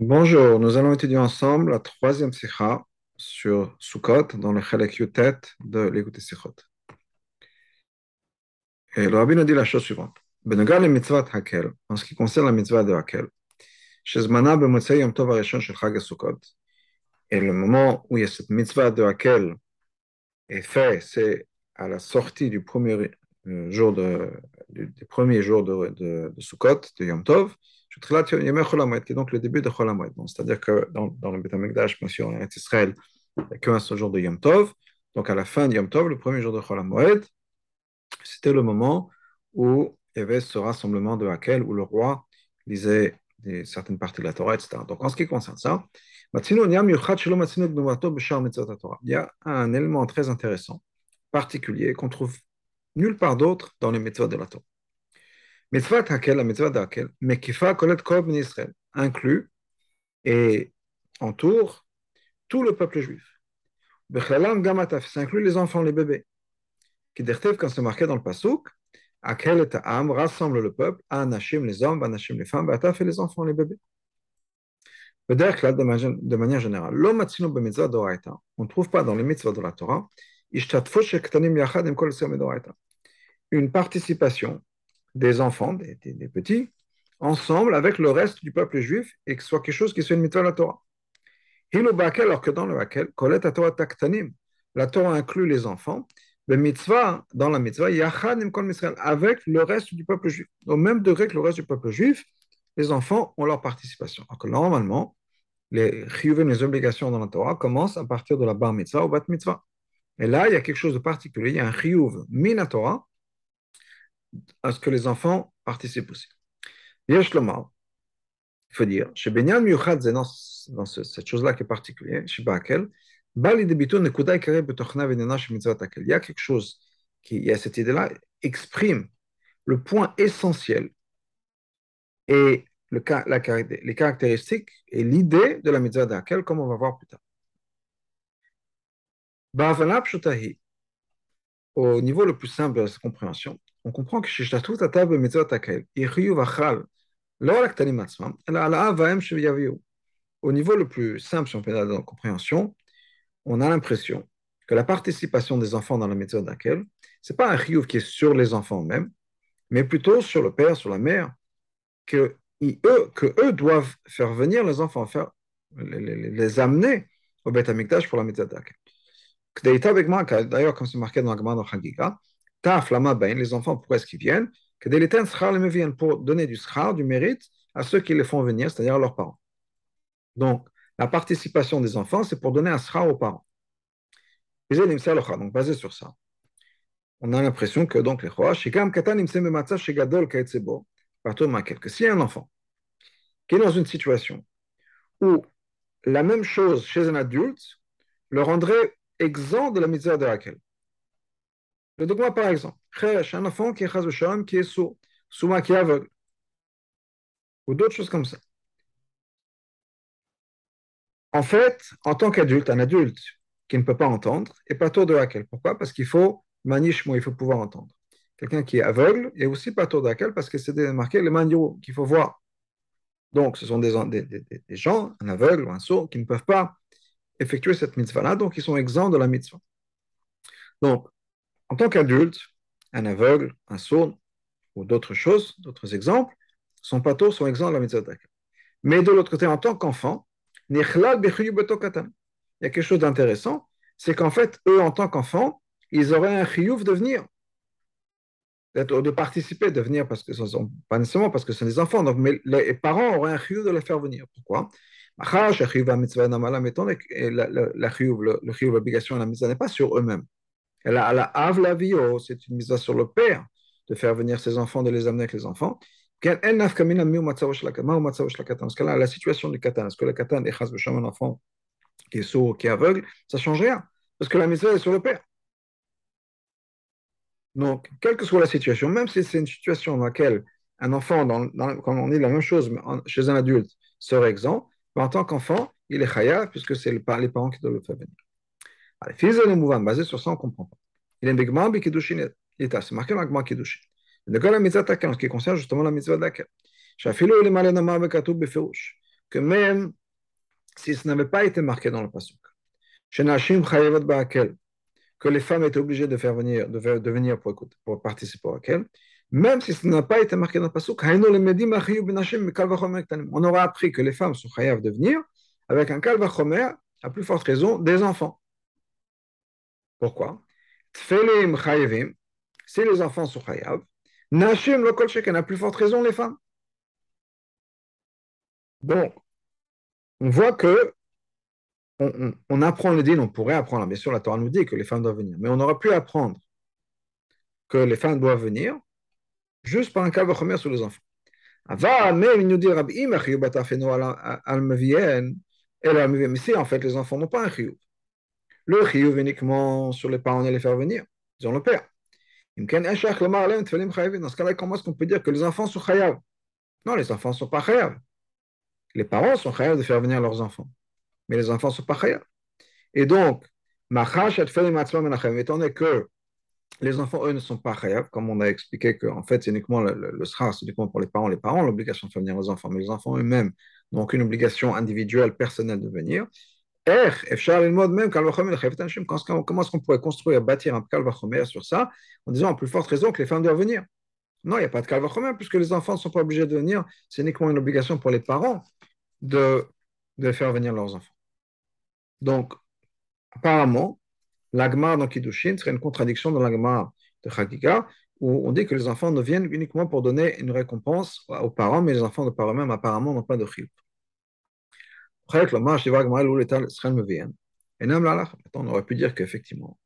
Bonjour, nous allons étudier ensemble la troisième sikha sur Sukkot dans le Chalek Yutet de l'Écoute Sikhot. Et le rabbi nous dit la chose suivante. Le mitzvah Hakel, en ce qui concerne la mitzvah de Hakel, b'motzei yom tov et le moment où il y a cette mitzvah de Hakel est fait, c'est à la sortie du premier euh, jour de, du, du premier jour de, de, de Sukkot, de Yom Tov, qui est donc le début de Chol C'est-à-dire que dans, le Beth Amikdash, bien sûr, Israël, il n'y a qu'un seul jour de Yom Tov. Donc à la fin de Yom Tov, le premier jour de Chol c'était le moment où il y avait ce rassemblement de Hakel, où le roi lisait certaines parties de la Torah, etc. Donc en ce qui concerne ça, il y a un élément très intéressant, particulier, qu'on trouve nulle part d'autre dans les méthodes de la Torah. Mitzvah Hakel, la mitzvah d'Hakel, Mekifa Kolet Kol Ben Israël, inclut et entoure tout le peuple juif. Bechlalam Gamataf, ça inclut les enfants, les bébés. Qui quand c'est marqué dans le Pasuk, Hakel et Ta'am rassemble le peuple, Anashim les hommes, Anashim les femmes, Bataf et les enfants, les bébés. De manière générale, on ne trouve pas dans les mitzvahs de la Torah, une participation des enfants, des, petits, ensemble avec le reste du peuple juif et que ce soit quelque chose qui soit une mitzvah de la Torah. Alors que dans le Hakel, la Torah inclut les enfants, le mitzvah, dans la mitzvah, avec le reste du peuple juif. Au même degré que le reste du peuple juif, les enfants ont leur participation. Alors que normalement, les chiyuvim, les obligations dans la Torah commencent à partir de la bar mitzvah au bat mitzvah. Et là, il y a quelque chose de particulier. Il y a un chiyuv min Torah à ce que les enfants participent aussi. Il faut dire, chez Benyan Miyuchad, dans, dans ce, cette chose-là qui est particulière, chez Bakel, il y a quelque chose qui, il y a cette idée-là, exprime le point essentiel et le, la, les caractéristiques et l'idée de la mitzvah d'Akel, comme on va voir plus tard. Au niveau le plus simple de la compréhension, on comprend que Shishtatu Tatav Bemitzvot Akel, Iryu Vachal, L'Orak Tanim Atzmam, Ala Vaem Sheviaviu. Au niveau le plus simple, si on peut dans la compréhension, on a l'impression que la participation des enfants dans la méthode d'Akel, ce n'est pas un riouf qui est sur les enfants eux-mêmes, mais plutôt sur le père, sur la mère, que, eux, que eux doivent faire venir les enfants, faire, les, les, les amener au Beth Amikdash pour la méthode d'Akel. D'ailleurs, comme c'est marqué dans la Gemara Chagiga, les enfants, pourquoi est-ce qu'ils viennent? Que des les viennent pour donner du schar, du mérite, à ceux qui les font venir, c'est-à-dire à leurs parents. Donc, la participation des enfants, c'est pour donner un schar aux parents. Donc, basé sur ça, on a l'impression que donc les rois, que s'il y a un enfant qui est dans une situation où la même chose chez un adulte le rendrait exempt de la misère de laquelle le dogma, par exemple, un enfant qui est qui est sourd, souvent qui est aveugle, ou d'autres choses comme ça. En fait, en tant qu'adulte, un adulte qui ne peut pas entendre est pas tôt de laquelle. Pourquoi? Parce qu'il faut manichmo, il faut pouvoir entendre. Quelqu'un qui est aveugle est aussi pas tôt de laquelle parce que c'est marqué le manio qu'il faut voir. Donc, ce sont des, des, gens, un aveugle ou un sourd, qui ne peuvent pas effectuer cette mitzvah-là, donc ils sont exempts de la mitzvah. Donc, en tant qu'adulte, un aveugle, un sourd ou d'autres choses, d'autres exemples, sont pas tous sont exempts de la mitzvah Mais de l'autre côté, en tant qu'enfant, il y a quelque chose d'intéressant, c'est qu'en fait, eux, en tant qu'enfants, ils auraient un chiyuv de venir, de participer, de venir, parce que ce sont, pas nécessairement parce que ce sont des enfants, donc, mais les parents auraient un chiyuv de les faire venir. Pourquoi? Le chiyuv, l'obligation de la mitzvah n'est pas sur eux-mêmes. Elle a la la oh, c'est une mise sur le père de faire venir ses enfants, de les amener avec les enfants. Parce que là, la situation du katan, est-ce que le katan est un enfant qui est sourd, qui est aveugle, ça ne change rien? Parce que la mise est sur le père. Donc, quelle que soit la situation, même si c'est une situation dans laquelle un enfant, dans, dans, comme on dit la même chose chez un adulte, serait exempt, mais en tant qu'enfant, il est chayav, puisque c'est les parents qui doivent le faire venir. De basé sur ça, on ne comprend pas. Il est Begman Bikidushin Eta, c'est marqué dans la Kiddushin. De quoi la mitzvah takan, ce qui concerne justement la mitzvah d'Akel. Shafilo il est malin amar bekatub befirouche. que même si ce n'avait pas été marqué dans le pasuk, que les femmes étaient obligées de faire venir, de, venir pour, écouter, pour participer à quel, même si ce n'a pas été marqué dans le pasuk, on aura appris que les femmes sont chayav de venir avec un kalvachomer, à plus forte raison, des enfants. Pourquoi? Tfelim chayevim, si les enfants sont chayav, nashim le kol à plus forte raison les femmes. Donc, on voit que on, apprend le din, on pourrait apprendre, bien sûr la Torah nous dit que les femmes doivent venir, mais on aurait pu apprendre que les femmes doivent venir juste par un cas de sur les enfants. même il nous dit Rabbi mais si en fait les enfants n'ont pas un chiyuv. Le chiyuv uniquement sur les parents et les faire venir, ils ont le père. Dans ce cas-là, comment est-ce qu'on peut dire que les enfants sont chayav Non, les enfants ne sont pas chayav. Les parents sont chayav de faire venir leurs enfants mais les enfants sont pas chayas. Et donc, étant donné que les enfants, eux, ne sont pas chayav, comme on a expliqué qu'en fait, c'est uniquement le, le, c'est uniquement pour les parents. Les parents ont l'obligation de faire venir les enfants, mais les enfants eux-mêmes n'ont aucune obligation individuelle, personnelle de venir. Comment est-ce qu'on pourrait construire, bâtir un kalvachomer sur ça, en disant en plus forte raison que les femmes doivent venir? Non, il n'y a pas de kalvachomer, puisque les enfants ne sont pas obligés de venir, c'est uniquement une obligation pour les parents de, de faire venir leurs enfants. Donc, apparemment, l'agma dans Kiddushin serait une contradiction dans l'agma de Chagiga, où on dit que les enfants ne viennent uniquement pour donner une récompense aux parents, mais les enfants de par eux-mêmes, apparemment, n'ont pas de chiyuv. On aurait pu dire qu'effectivement,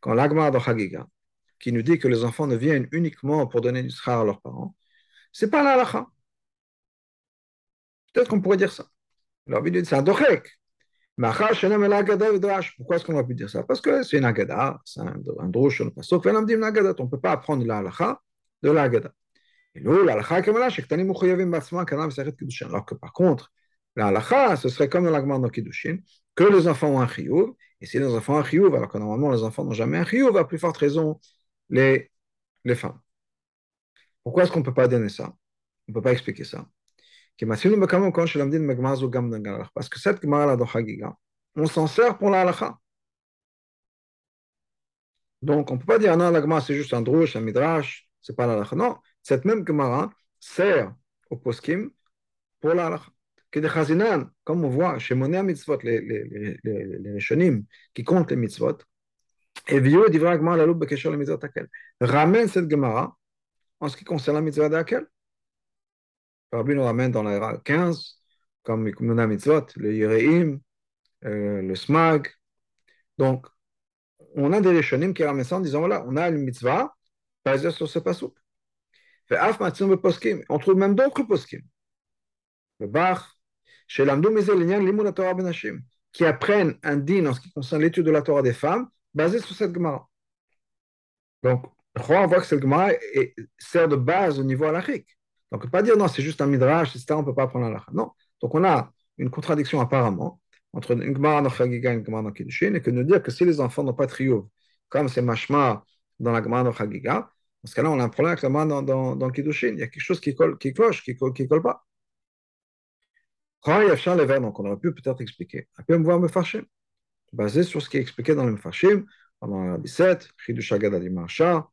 quand l'agma de Chagiga, qui nous dit que les enfants ne viennent uniquement pour donner du schar à leurs parents, c'est pas l'alacha. Peut-être qu'on pourrait dire ça. Alors, c'est un dochek. Pourquoi est-ce qu'on va pu dire ça? Parce que c'est une agada, c'est un, un drush on ne peut pas apprendre la halakha de l'agada. Alors que par contre, la halakha, ce serait comme dans l'agma dans Kiddushin, que les enfants ont un chiyuv, et si les enfants ont un chiyuv, alors que normalement les enfants n'ont jamais un chiyuv, à plus forte raison, les, les femmes. Pourquoi est-ce qu'on ne peut pas donner ça? On ne peut pas expliquer ça. Parce que cette Gemara de Hagiga, on s'en sert pour la halakha. Donc, on ne peut pas dire non, la Gemara c'est juste un drush, un midrash, c'est pas la halakha. Non, cette même Gemara sert au poskim pour la halakha. Comme on voit chez Moné Mitzvot, les, les, les, les, qui comptent les mitzvot, et vieux d'Ivra Gemara la loupe bekesher le mitzvot akel. Ramène cette Gemara en ce qui concerne la mitzvah d'Akel. Rabbi nous ramène dans la 15, comme Mona Mitzvot, le Yireim, euh, le Smag. Donc, on a des Rishonim qui ramènent ça en disant voilà, on a une mitzvah basée sur ce pasouk. On trouve même d'autres poskim. Le Bach, chez l'Amdou Benashim, qui apprennent un din en ce qui concerne l'étude de la Torah des femmes, basé sur cette Gemara. Donc, on voit que cette Gemara sert de base au niveau halachique. Donc, on ne pas dire non, c'est juste un midrash, etc. On ne peut pas apprendre la Non. Donc, on a une contradiction apparemment entre une Gemara Chagiga et une Gemara Kiddushin, et que nous dire que si les enfants n'ont pas de comme c'est Mashma dans la Gemara Chagiga, dans ce cas-là, on a un problème avec la Gemara dans, dans, dans, Kiddushin. Il y a quelque chose qui, colle, qui cloche, qui ne colle pas. Donc, on aurait pu peut-être expliquer. On peut me fâcher, basé sur ce qui est expliqué dans le Mefashim, pendant la 17, Chidush Agad Adi Marsha,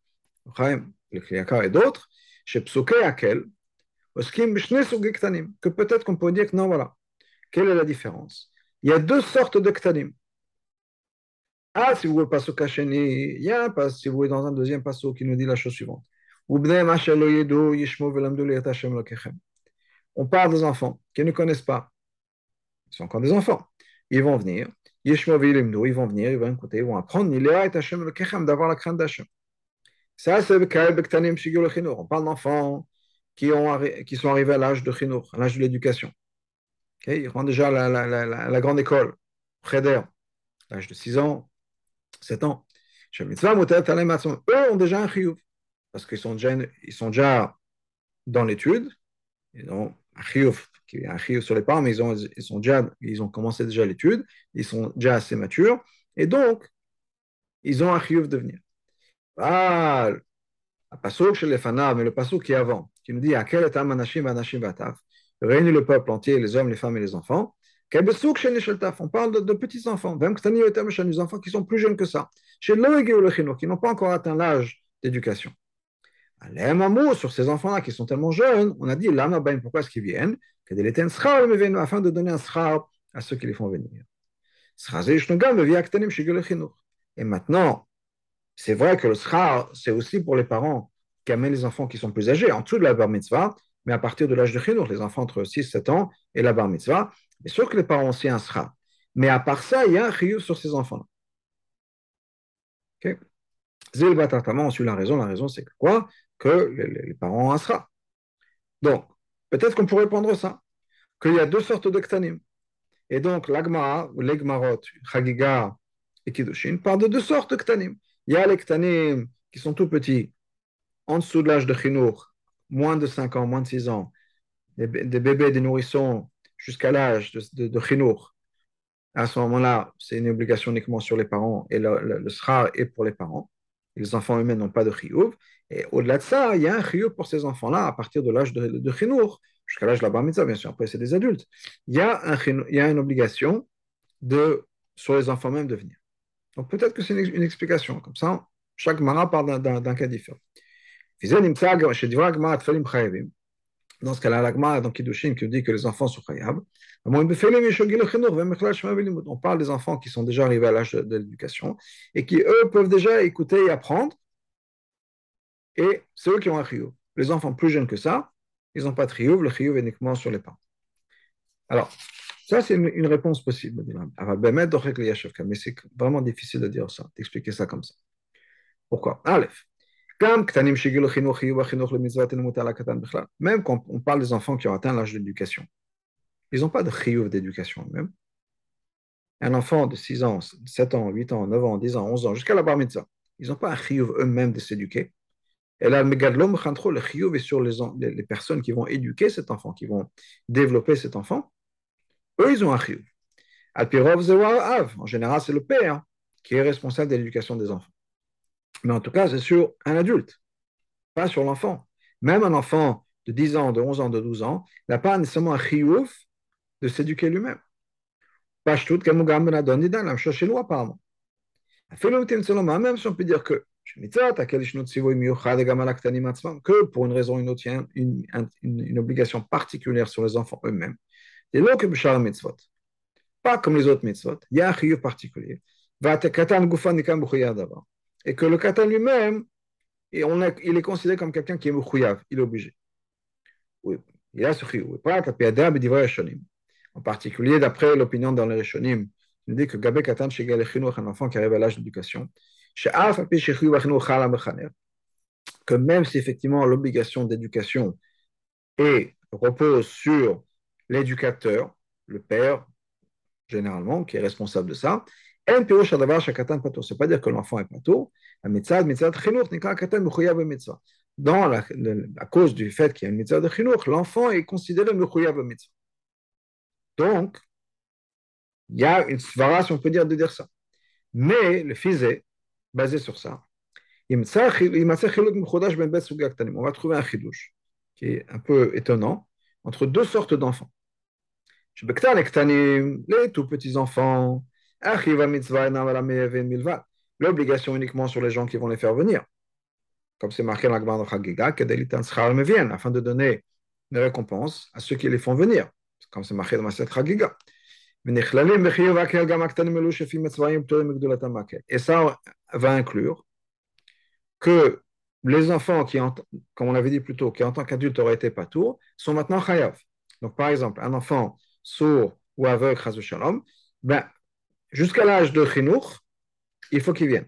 le Kliyaka et d'autres, chez Psuke Akel, que peut-être qu'on peut dire que non, voilà. Quelle est la différence? Il y a deux sortes de ktanim. Ah, si vous voulez pas se il y a un pas, si vous voulez dans un deuxième passo qui nous dit la chose suivante. On parle des enfants qui ne connaissent pas. Ils sont encore des enfants. Ils vont venir. Ils vont venir, ils vont écouter, ils vont apprendre. d'avoir la crainte d'Hachem. Ça, c'est le On parle d'enfants qui, qui sont arrivés à l'âge de Chinour, à l'âge de l'éducation. ils rentrent déjà à la, grande école, Cheder, l'âge de 6 ans, 7 ans. Eux ont déjà un chiyuv, parce qu'ils sont déjà, sont déjà dans l'étude, ils ont qui est un chiyuv sur les parents, mais ils ont, ils, sont déjà, ils ont commencé déjà l'étude, ils sont déjà assez matures, et donc, ils ont un chiyuv de venir. Ah, le chez les fanav, mais le passouk qui est avant, qui nous dit à quel est anashim anashim bataf. réunit le peuple entier, les hommes, les femmes et les enfants. On parle de, de petits enfants, des enfants qui sont plus jeunes que ça, qui n'ont pas encore atteint l'âge d'éducation. Sur ces enfants-là qui sont tellement jeunes, on a dit pourquoi est-ce qu'ils viennent Afin de donner un sra à ceux qui les font venir? Et maintenant, c'est vrai que le sra, c'est aussi pour les parents qui amènent les enfants qui sont plus âgés, en dessous de la bar mitzvah, mais à partir de l'âge de chinour, les enfants entre 6 et 7 ans et la bar mitzvah. Bien sûr que les parents ont aussi un sra. Mais à part ça, il y a un chiyuv sur ces enfants-là. Okay. on suit la raison. La raison, c'est quoi? Que les, parents ont un sra. Donc, peut-être qu'on pourrait prendre ça, qu'il y a deux sortes de. Et donc, l'agmara, ou l'egmarot, chagiga et kiddushin, parlent de deux sortes de ktanim. Il y a les ktanim qui sont tout petits, en dessous de l'âge de chinour, moins de 5 ans, moins de 6 ans, des, bébés, des nourrissons, jusqu'à l'âge de, de, À ce moment-là, c'est une obligation uniquement sur les parents et le, le, sra est pour les parents. Les enfants eux-mêmes n'ont pas de chiyuv. Et au-delà de ça, il y a un chiyuv pour ces enfants-là à partir de l'âge de, de jusqu'à l'âge de la bar mitzvah, bien sûr. Après, c'est des adultes. Il y a, un, il y a une obligation de, sur les enfants même de venir. Donc peut-être que c'est une, explication. Comme ça, chaque mara parle d'un cas différent. Dans ce cas-là, l'agma dans Kiddushin qui dit que les enfants sont chayables. On parle des enfants qui sont déjà arrivés à l'âge de, l'éducation et qui, eux, peuvent déjà écouter et apprendre. Et c'est eux qui ont un chiyuv. Les enfants plus jeunes que ça, ils n'ont pas de chiyuv. Le chiyuv est uniquement sur les parents. Alors, ça, c'est une, réponse possible. Mais c'est vraiment difficile de dire ça, d'expliquer ça comme ça. Pourquoi? Aleph. Même quand on parle des enfants qui ont atteint l'âge d'éducation, ils n'ont pas de chiyuv d'éducation eux-mêmes. Un enfant de 6 ans, 7 ans, 8 ans, 9 ans, 10 ans, 11 ans, jusqu'à la bar mitzvah, ils n'ont pas un chiyuv eux-mêmes de s'éduquer. Et là, le chiyuv est sur les, les, personnes qui vont éduquer cet enfant, qui vont développer cet enfant. Eux, ils ont un chiyuv. En général, c'est le père qui est responsable de l'éducation des enfants. Mais en tout cas, c'est sur un adulte, pas sur l'enfant. Même un enfant de 10 ans, de 11 ans, de 12 ans n'a pas nécessairement un chiouf de s'éduquer lui-même. Pas tout, comme la même chose chez nous apparemment. Même si on peut dire que que pour une raison ou une autre, il y a une, une, une, obligation particulière sur les enfants eux-mêmes. Pas comme les autres mitzvot, il y a un chiyuv particulier et que le katan lui-même, il est considéré comme quelqu'un qui est mouchouyav, il est obligé. Oui, il a ce En particulier, d'après l'opinion dans les Rishonim, il dit que Gabé Katan chez un enfant qui arrive à l'âge d'éducation, que même si effectivement l'obligation d'éducation repose sur l'éducateur, le père, généralement, qui est responsable de ça, c'est pas dire que l'enfant est pato. Dans la, à cause du fait qu'il y a une mitzvah de chinour, l'enfant est considéré mechuyav mitzvah. Donc, il y a une svara, si on peut dire, de dire ça. Mais le fils basé sur ça. On va trouver un chidouche qui est un peu étonnant entre deux sortes d'enfants. Les tout petits enfants, L'obligation uniquement sur les gens qui vont les faire venir. Comme c'est marqué dans la Gemara de afin de donner une récompense à ceux qui les font venir. Comme c'est marqué dans ma Chagiga. Et ça va inclure que les enfants qui, comme on l'avait dit plus tôt, qui en tant qu'adultes auraient été pas tours, sont maintenant chayav. Donc, par exemple, un enfant sourd ou aveugle, ben, jusqu'à l'âge de chinour, il faut qu'il vienne.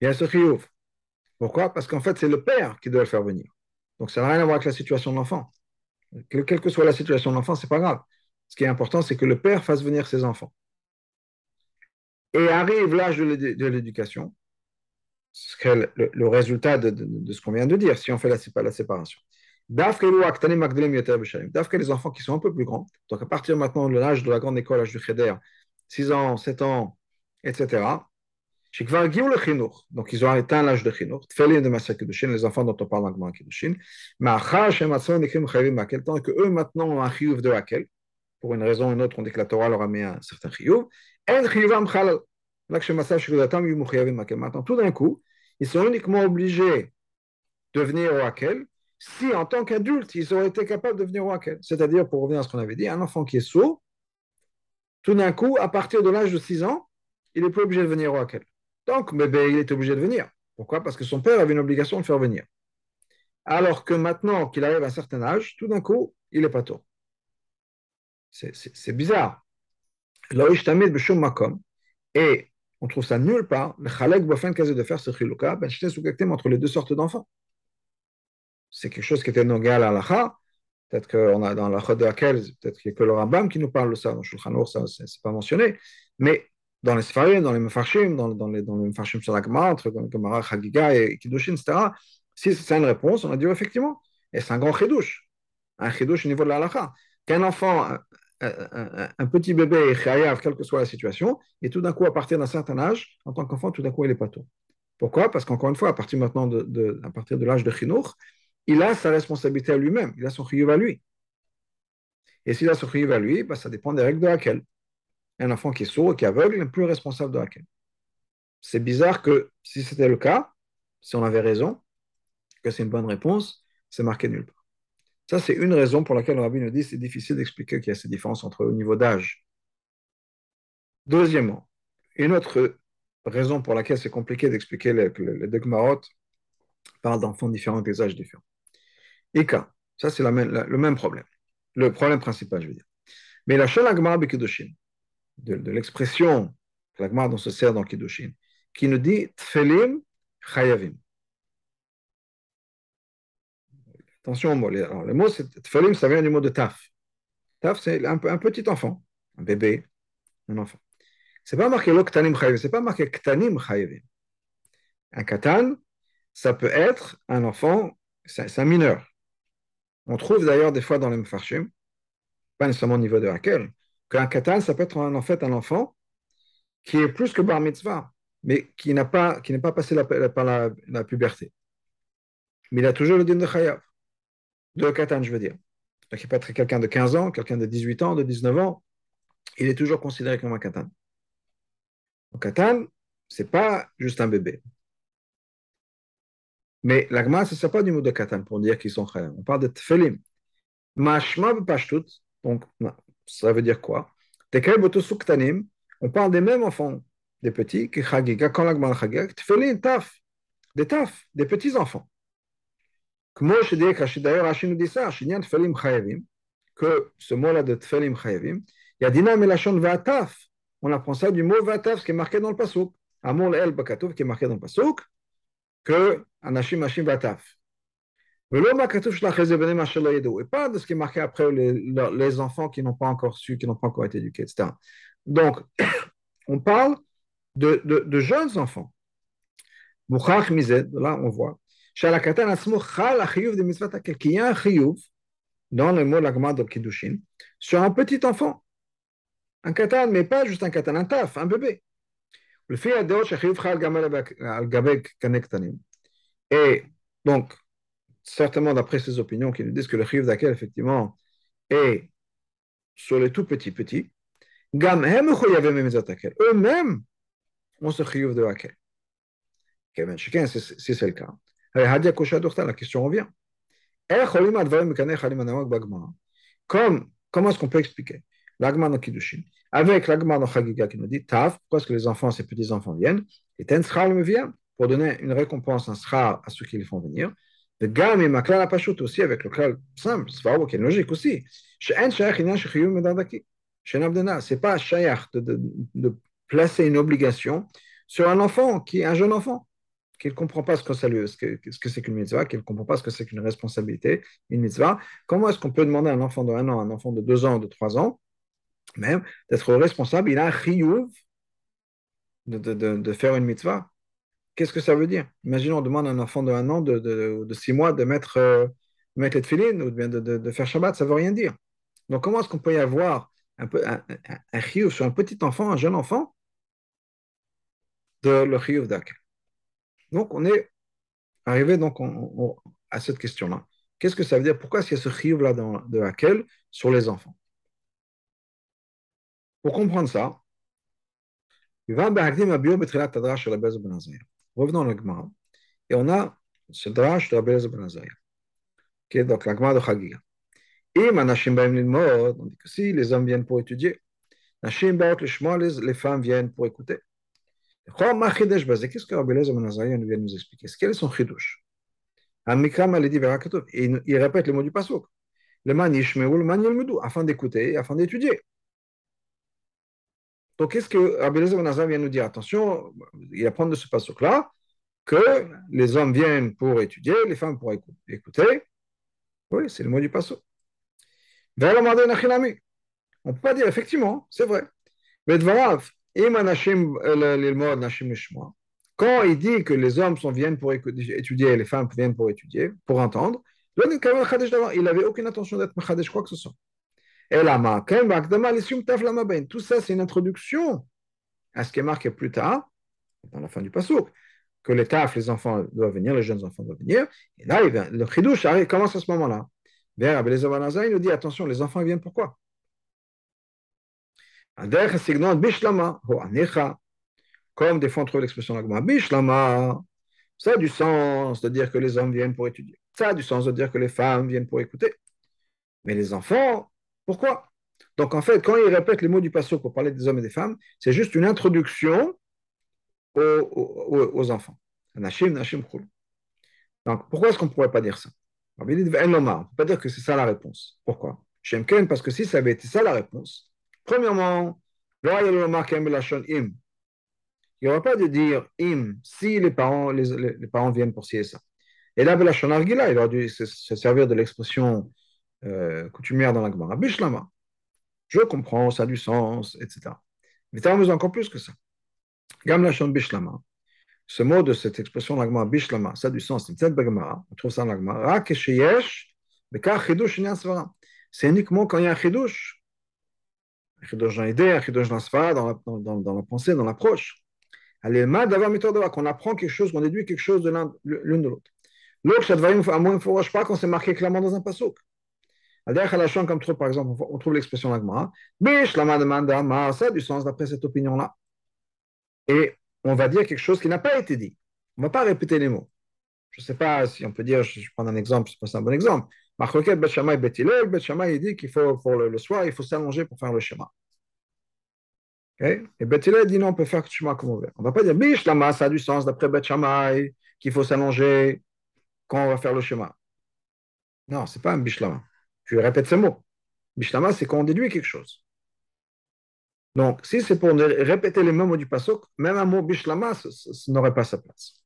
Il y a ce. Pourquoi? Parce qu'en fait, c'est le père qui doit le faire venir. Donc, ça n'a rien à voir avec la situation de l'enfant. Quelle que soit la situation de l'enfant, ce n'est pas grave. Ce qui est important, c'est que le père fasse venir ses enfants. Et arrive l'âge de l'éducation, ce le, résultat de, ce qu'on vient de dire, si on fait la, la séparation. D'Afka les enfants qui sont un peu plus grands, donc à partir maintenant de l'âge de la grande école, l'âge du Cheder, 6 ans, 7 ans, etc., Donc, ils ont atteint l'âge de Chinour. de les enfants dont on parle dans Kiddushin. Mais tant que eux maintenant ont un chiyuv de Hakel, pour une raison ou une autre, on dit que la Torah leur a mis un certain chiyuv. Maintenant, tout d'un coup, ils sont uniquement obligés de venir au Hakel si, en tant qu'adultes, ils auraient été capables de venir au Hakel. C'est-à-dire, pour revenir à ce qu'on avait dit, un enfant qui est sourd, tout d'un coup, à partir de l'âge de 6 ans, il n'est plus obligé de venir au Hakel. Donc, bébé, il est obligé de venir. Pourquoi? Parce que son père avait une obligation de faire venir. Alors que maintenant qu'il arrive à un certain âge, tout d'un coup, il n'est pas tôt. C'est bizarre. Et on trouve ça nulle part. Le chalek de faire ce chiluka, ben entre les deux sortes d'enfants. C'est quelque chose qui était nogal à l'alacha. Peut-être qu'on a dans la de laquelle, peut-être qu'il n'y a que le Rambam qui nous parle de ça. Dans Shulchan ça, c'est pas mentionné. Mais dans les Sfarim, dans les Mefarshim, dans, dans, les, dans les Mefarshim sur la Gemara, entre Gemara, Chagiga et Kiddushin, etc., si c'est une réponse, on a dit effectivement. Et c'est un grand chidouche. Un chidouche au niveau de la halakha. Qu'un enfant, un, un, petit bébé est chayav, quelle que soit la situation, et tout d'un coup, à partir d'un certain âge, en tant qu'enfant, tout d'un coup, il est pas tôt. Pourquoi? Parce qu'encore une fois, à partir maintenant de, de à partir de l'âge de chinour, il a sa responsabilité à lui-même, il a son chiyuv à lui. Et s'il a son chiyuv à lui, bah, ça dépend des règles de laquelle un enfant qui est sourd qui est aveugle n'est plus responsable de laquelle. C'est bizarre que si c'était le cas, si on avait raison, que c'est une bonne réponse, c'est marqué nulle part. Ça, c'est une raison pour laquelle le rabbi nous dit que c'est difficile d'expliquer qu'il y a ces différences entre au niveau d'âge. Deuxièmement, une autre raison pour laquelle c'est compliqué d'expliquer les, les deux Gmarot parlent d'enfants différents, des âges différents. Ika, ça c'est le même problème. Le problème principal, je veux dire. Mais la Shalagmar Bekidoshin, de, de l'expression que la Gemara se sert dans Kiddushin, qui nous dit Tfelim Chayavim. Attention mot. Alors, le mot, c'est Tfelim, ça vient du mot de Taf. Taf, c'est un, petit enfant, un bébé, un enfant. C'est pas marqué Ktanim Chayavim, c'est pas marqué Ktanim Chayavim. Un katan, ça peut être un enfant, c'est un mineur. On trouve d'ailleurs des fois dans les Mefarshim, pas nécessairement au niveau de laquelle, qu'un katan, ça peut être en fait un enfant qui est plus que bar mitzvah, mais qui n'a pas, n'est pas passé par la, puberté. Mais il a toujours le din de chayav, de katan, je veux dire. Donc il peut être quelqu'un de 15 ans, quelqu'un de 18 ans, de 19 ans, il est toujours considéré comme un katan. Un katan, c'est pas juste un bébé. Mais l'agma, ce n'est pas du mot de katan pour dire qu'ils sont chayav. On parle de tfelim. Mashma pashtut, donc ça veut dire quoi? On parle des mêmes enfants, des petits, qui chagiga, quand l'agma chagiga, tfelin, taf, des taf, des petits enfants. Comme je d'ailleurs, Rachid nous dit ça, tfelim chayavim, que ce mot-là de tfelim chayavim, il y a dinam et lachon taf. On apprend ça du mot vataf, ce qui est marqué dans le pasouk. Amol el bakatov, qui est marqué dans le pasouk, que anashim mashim vataf. Et pas de ce qui est marqué après les, enfants qui n'ont pas encore su, qui n'ont pas encore été éduqués, etc. Donc, on parle de, de, jeunes enfants. Là, on voit. Qu'il y a un chiyuv dans le mot lagma de Kiddushin sur un petit enfant. Un katan, mais pas juste un katan, un taf, un bébé. Le fait Et donc, certainement d'après opinions, qui nous disent que le d'Akel, effectivement, est sur les tout petits petits, eux-mêmes ont ce de Akel. Si c'est le cas. La question revient. Comme, comment est-ce qu'on peut expliquer l'agman Kiddushin, avec l'agman Chagiga qui nous dit Taf, pourquoi est-ce que les enfants, ces petits-enfants viennent? Et Tenshra me vient pour donner une récompense, un sra à ceux qui les font venir. De Gam et la Pashut aussi, avec le klal simple, Svarbo, qui est logique aussi. She'en Shayach Inan Shechiyum Medardaki. She'en Abdena, c'est pas Shayach de, de, de placer une obligation sur un enfant, qui est un jeune enfant qu'il ne comprend pas ce que c'est ce qu'une mitzvah, qu'il ne comprend pas ce que c'est qu'une responsabilité, une mitzvah. Comment est-ce qu'on peut demander à un enfant de 1 an, un enfant de 2 ans, de 3 ans, même, d'être responsable, il a un chiyuv de, de, de, faire une mitzvah Qu'est-ce que ça veut dire? Imaginons, on demande à un enfant de un an, de, de, six mois, de mettre, euh, mettre les tefilines ou de, faire Shabbat, ça ne veut rien dire. Donc, comment est-ce qu'on peut y avoir un, peu, un, sur un petit enfant, un jeune enfant de le chiyuv d'Akel. Donc, on est arrivé donc, à cette question-là. Qu'est-ce que ça veut dire? Pourquoi est-ce qu'il y a ce chiyuv-là de Akel sur les enfants? Pour comprendre ça, Revenons à la Gemara. Et on a ce drash de Rabbi Ben donc la Gemara de Chagiga. Et Baim Lilmod, on dit que si les hommes viennent pour étudier, les femmes viennent pour écouter. Qu'est-ce que Rabbi Ben Azariah vient nous expliquer? Quel est son chidouche il, il répète les mots du pasuk. Le manish le man afin d'écouter, afin d'étudier. Donc, qu'est-ce que Rabbi Eliezer ben vient nous dire Attention, il apprend de ce pasuk-là que les hommes viennent pour étudier, les femmes pour écouter. Oui, c'est le mot du pasuk. On ne peut pas dire, effectivement, c'est vrai. Mais quand il dit que les hommes sont, viennent pour étudier et les femmes viennent pour étudier, pour entendre, il n'avait aucune intention d'être Machadesh, quoi que ce soit. Tout ça, c'est une introduction à ce qui est marqué plus tard, dans la fin du passouk, que les taf, les enfants doivent venir, les jeunes enfants doivent venir. Et là, le chidouche commence à ce moment-là. Vers il nous dit attention, les enfants viennent pourquoi? Comme des fois on trouve l'expression Bishlama, ça a du sens de dire que les hommes viennent pour étudier. Ça a du sens de dire que les femmes viennent pour écouter. Mais les enfants, pourquoi? Donc en fait, quand il répète les mots du passage pour parler des hommes et des femmes, c'est juste une introduction aux, enfants. Donc pourquoi est-ce qu'on ne pourrait pas dire ça? On ne peut pas dire que c'est ça la réponse. Pourquoi? Parce que si ça avait été ça la réponse, premièrement, il n'y aurait pas de dire im si les parents, les, parents viennent pour ça. Et là, il aurait dû se servir de l'expression euh, coutumière dans la Gemara. Bishlama. Je comprends, ça a du sens, etc. Mais as besoin encore plus que ça. Gam Bishlama. Ce mot de cette expression la Gemara, Bishlama, ça a du sens. C'est On trouve ça dans la Gemara. C'est uniquement quand il y a un chidouche. Un chidouche dans l'idée, un chidouche dans la dans dans, la pensée, dans l'approche. Qu'on apprend quelque chose, qu'on déduit quelque chose de l'une de l'autre. L'autre, ça devrait à moins pas quand c'est marqué clairement dans un passouk comme trop, par exemple, on trouve l'expression l'agma. Ça a du sens d'après cette opinion-là. Et on va dire quelque chose qui n'a pas été dit. On ne va pas répéter les mots. Je ne sais pas si on peut dire, je vais prendre un exemple, je pas un bon exemple. Marcoquet, Bet Shammai, Bet il dit qu'il faut, pour le, soir, il faut s'allonger pour faire le schéma. Et Bet dit non, on peut faire le schéma comme on veut. On ne va pas dire Bishlama, ça a du sens d'après Bet qu'il faut s'allonger quand on va faire le schéma. Non, ce n'est pas un Bishlama. Je répète ce mot. Bishlama, c'est quand on déduit quelque chose. Donc, si c'est pour répéter les mêmes mots du pasuk, même un mot bishlama, n'aurait pas sa place.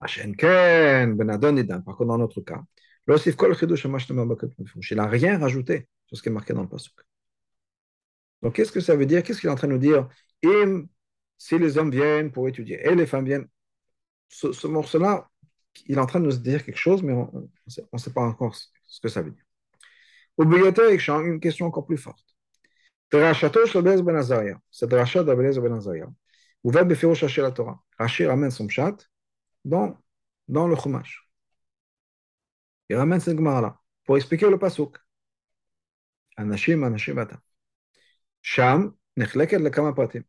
Ben Par contre, dans notre cas, il n'a rien rajouté sur ce qui est marqué dans le pasuk. Donc, qu'est-ce que ça veut dire? Qu'est-ce qu'il est en train de nous dire? Si les hommes viennent pour étudier et les femmes viennent, ce, ce morceau-là, il est en train de nous dire quelque chose, mais on ne sait pas encore ce que ça veut dire. Au une question encore plus forte. Drachato Shabez Ben Azaria, c'est Drachat d'Abelez Ben Azaria. Ouvert Befirosh Haché la Torah. Rashi ramène son chat dans, dans le Chumash. Il ramène cette Gemara-là pour expliquer le Pasuk. Anashim, Anashim, Ata. Sham, Nechleket le Kama Pratim.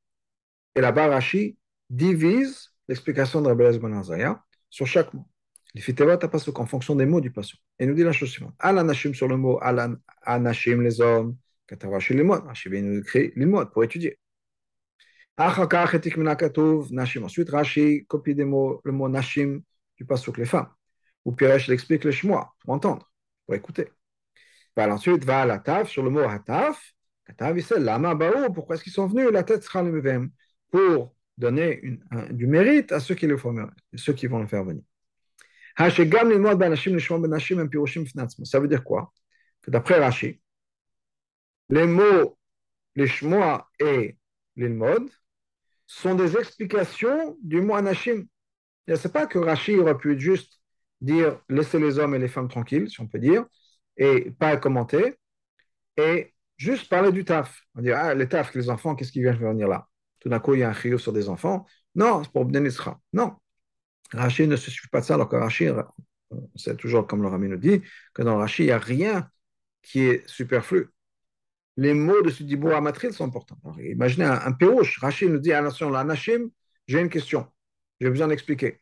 Et là-bas, Rashi divise l'explication de Rabbi Ben Azaria sur chaque mot. Il fait pasuk en fonction des mots du pasuk. Et nous dit la chose suivante. Al anashim sur le mot al anashim les hommes. Katavashi les mots. Rashi vient nous écrire les mots pour étudier. Achakach etik nashim. Ensuite, Rashi copie des mots, le mot nashim du pasuk les femmes. Ou Piresh l'explique le shmoa pour entendre, pour écouter. Ensuite va à la taf sur le mot hataf. Katav il lama baou. Pourquoi est-ce qu'ils sont venus? La tête sera le pour donner du mérite à ceux qui, le font, ceux qui vont le faire venir. Ça veut dire quoi Que d'après Rashi, les mots les et l'ilmod sont des explications du mot anashim. Ce n'est pas que Rashi aurait pu juste dire laissez les hommes et les femmes tranquilles, si on peut dire, et pas commenter, et juste parler du taf. On dit ah, les taf, les enfants, qu'est-ce qui vient venir là? Tout d'un coup, il y a un rio sur des enfants. Non, c'est pour Nisra. Non. Rashi ne se suit pas de ça, alors que Rashi, c'est toujours comme le Rami nous dit, que dans Rashi, il n'y a rien qui est superflu. Les mots de ce dibour amatril sont importants. imaginez un, un pérouche. Rashi nous dit, attention, la Nashim, j'ai une question. J'ai besoin d'expliquer.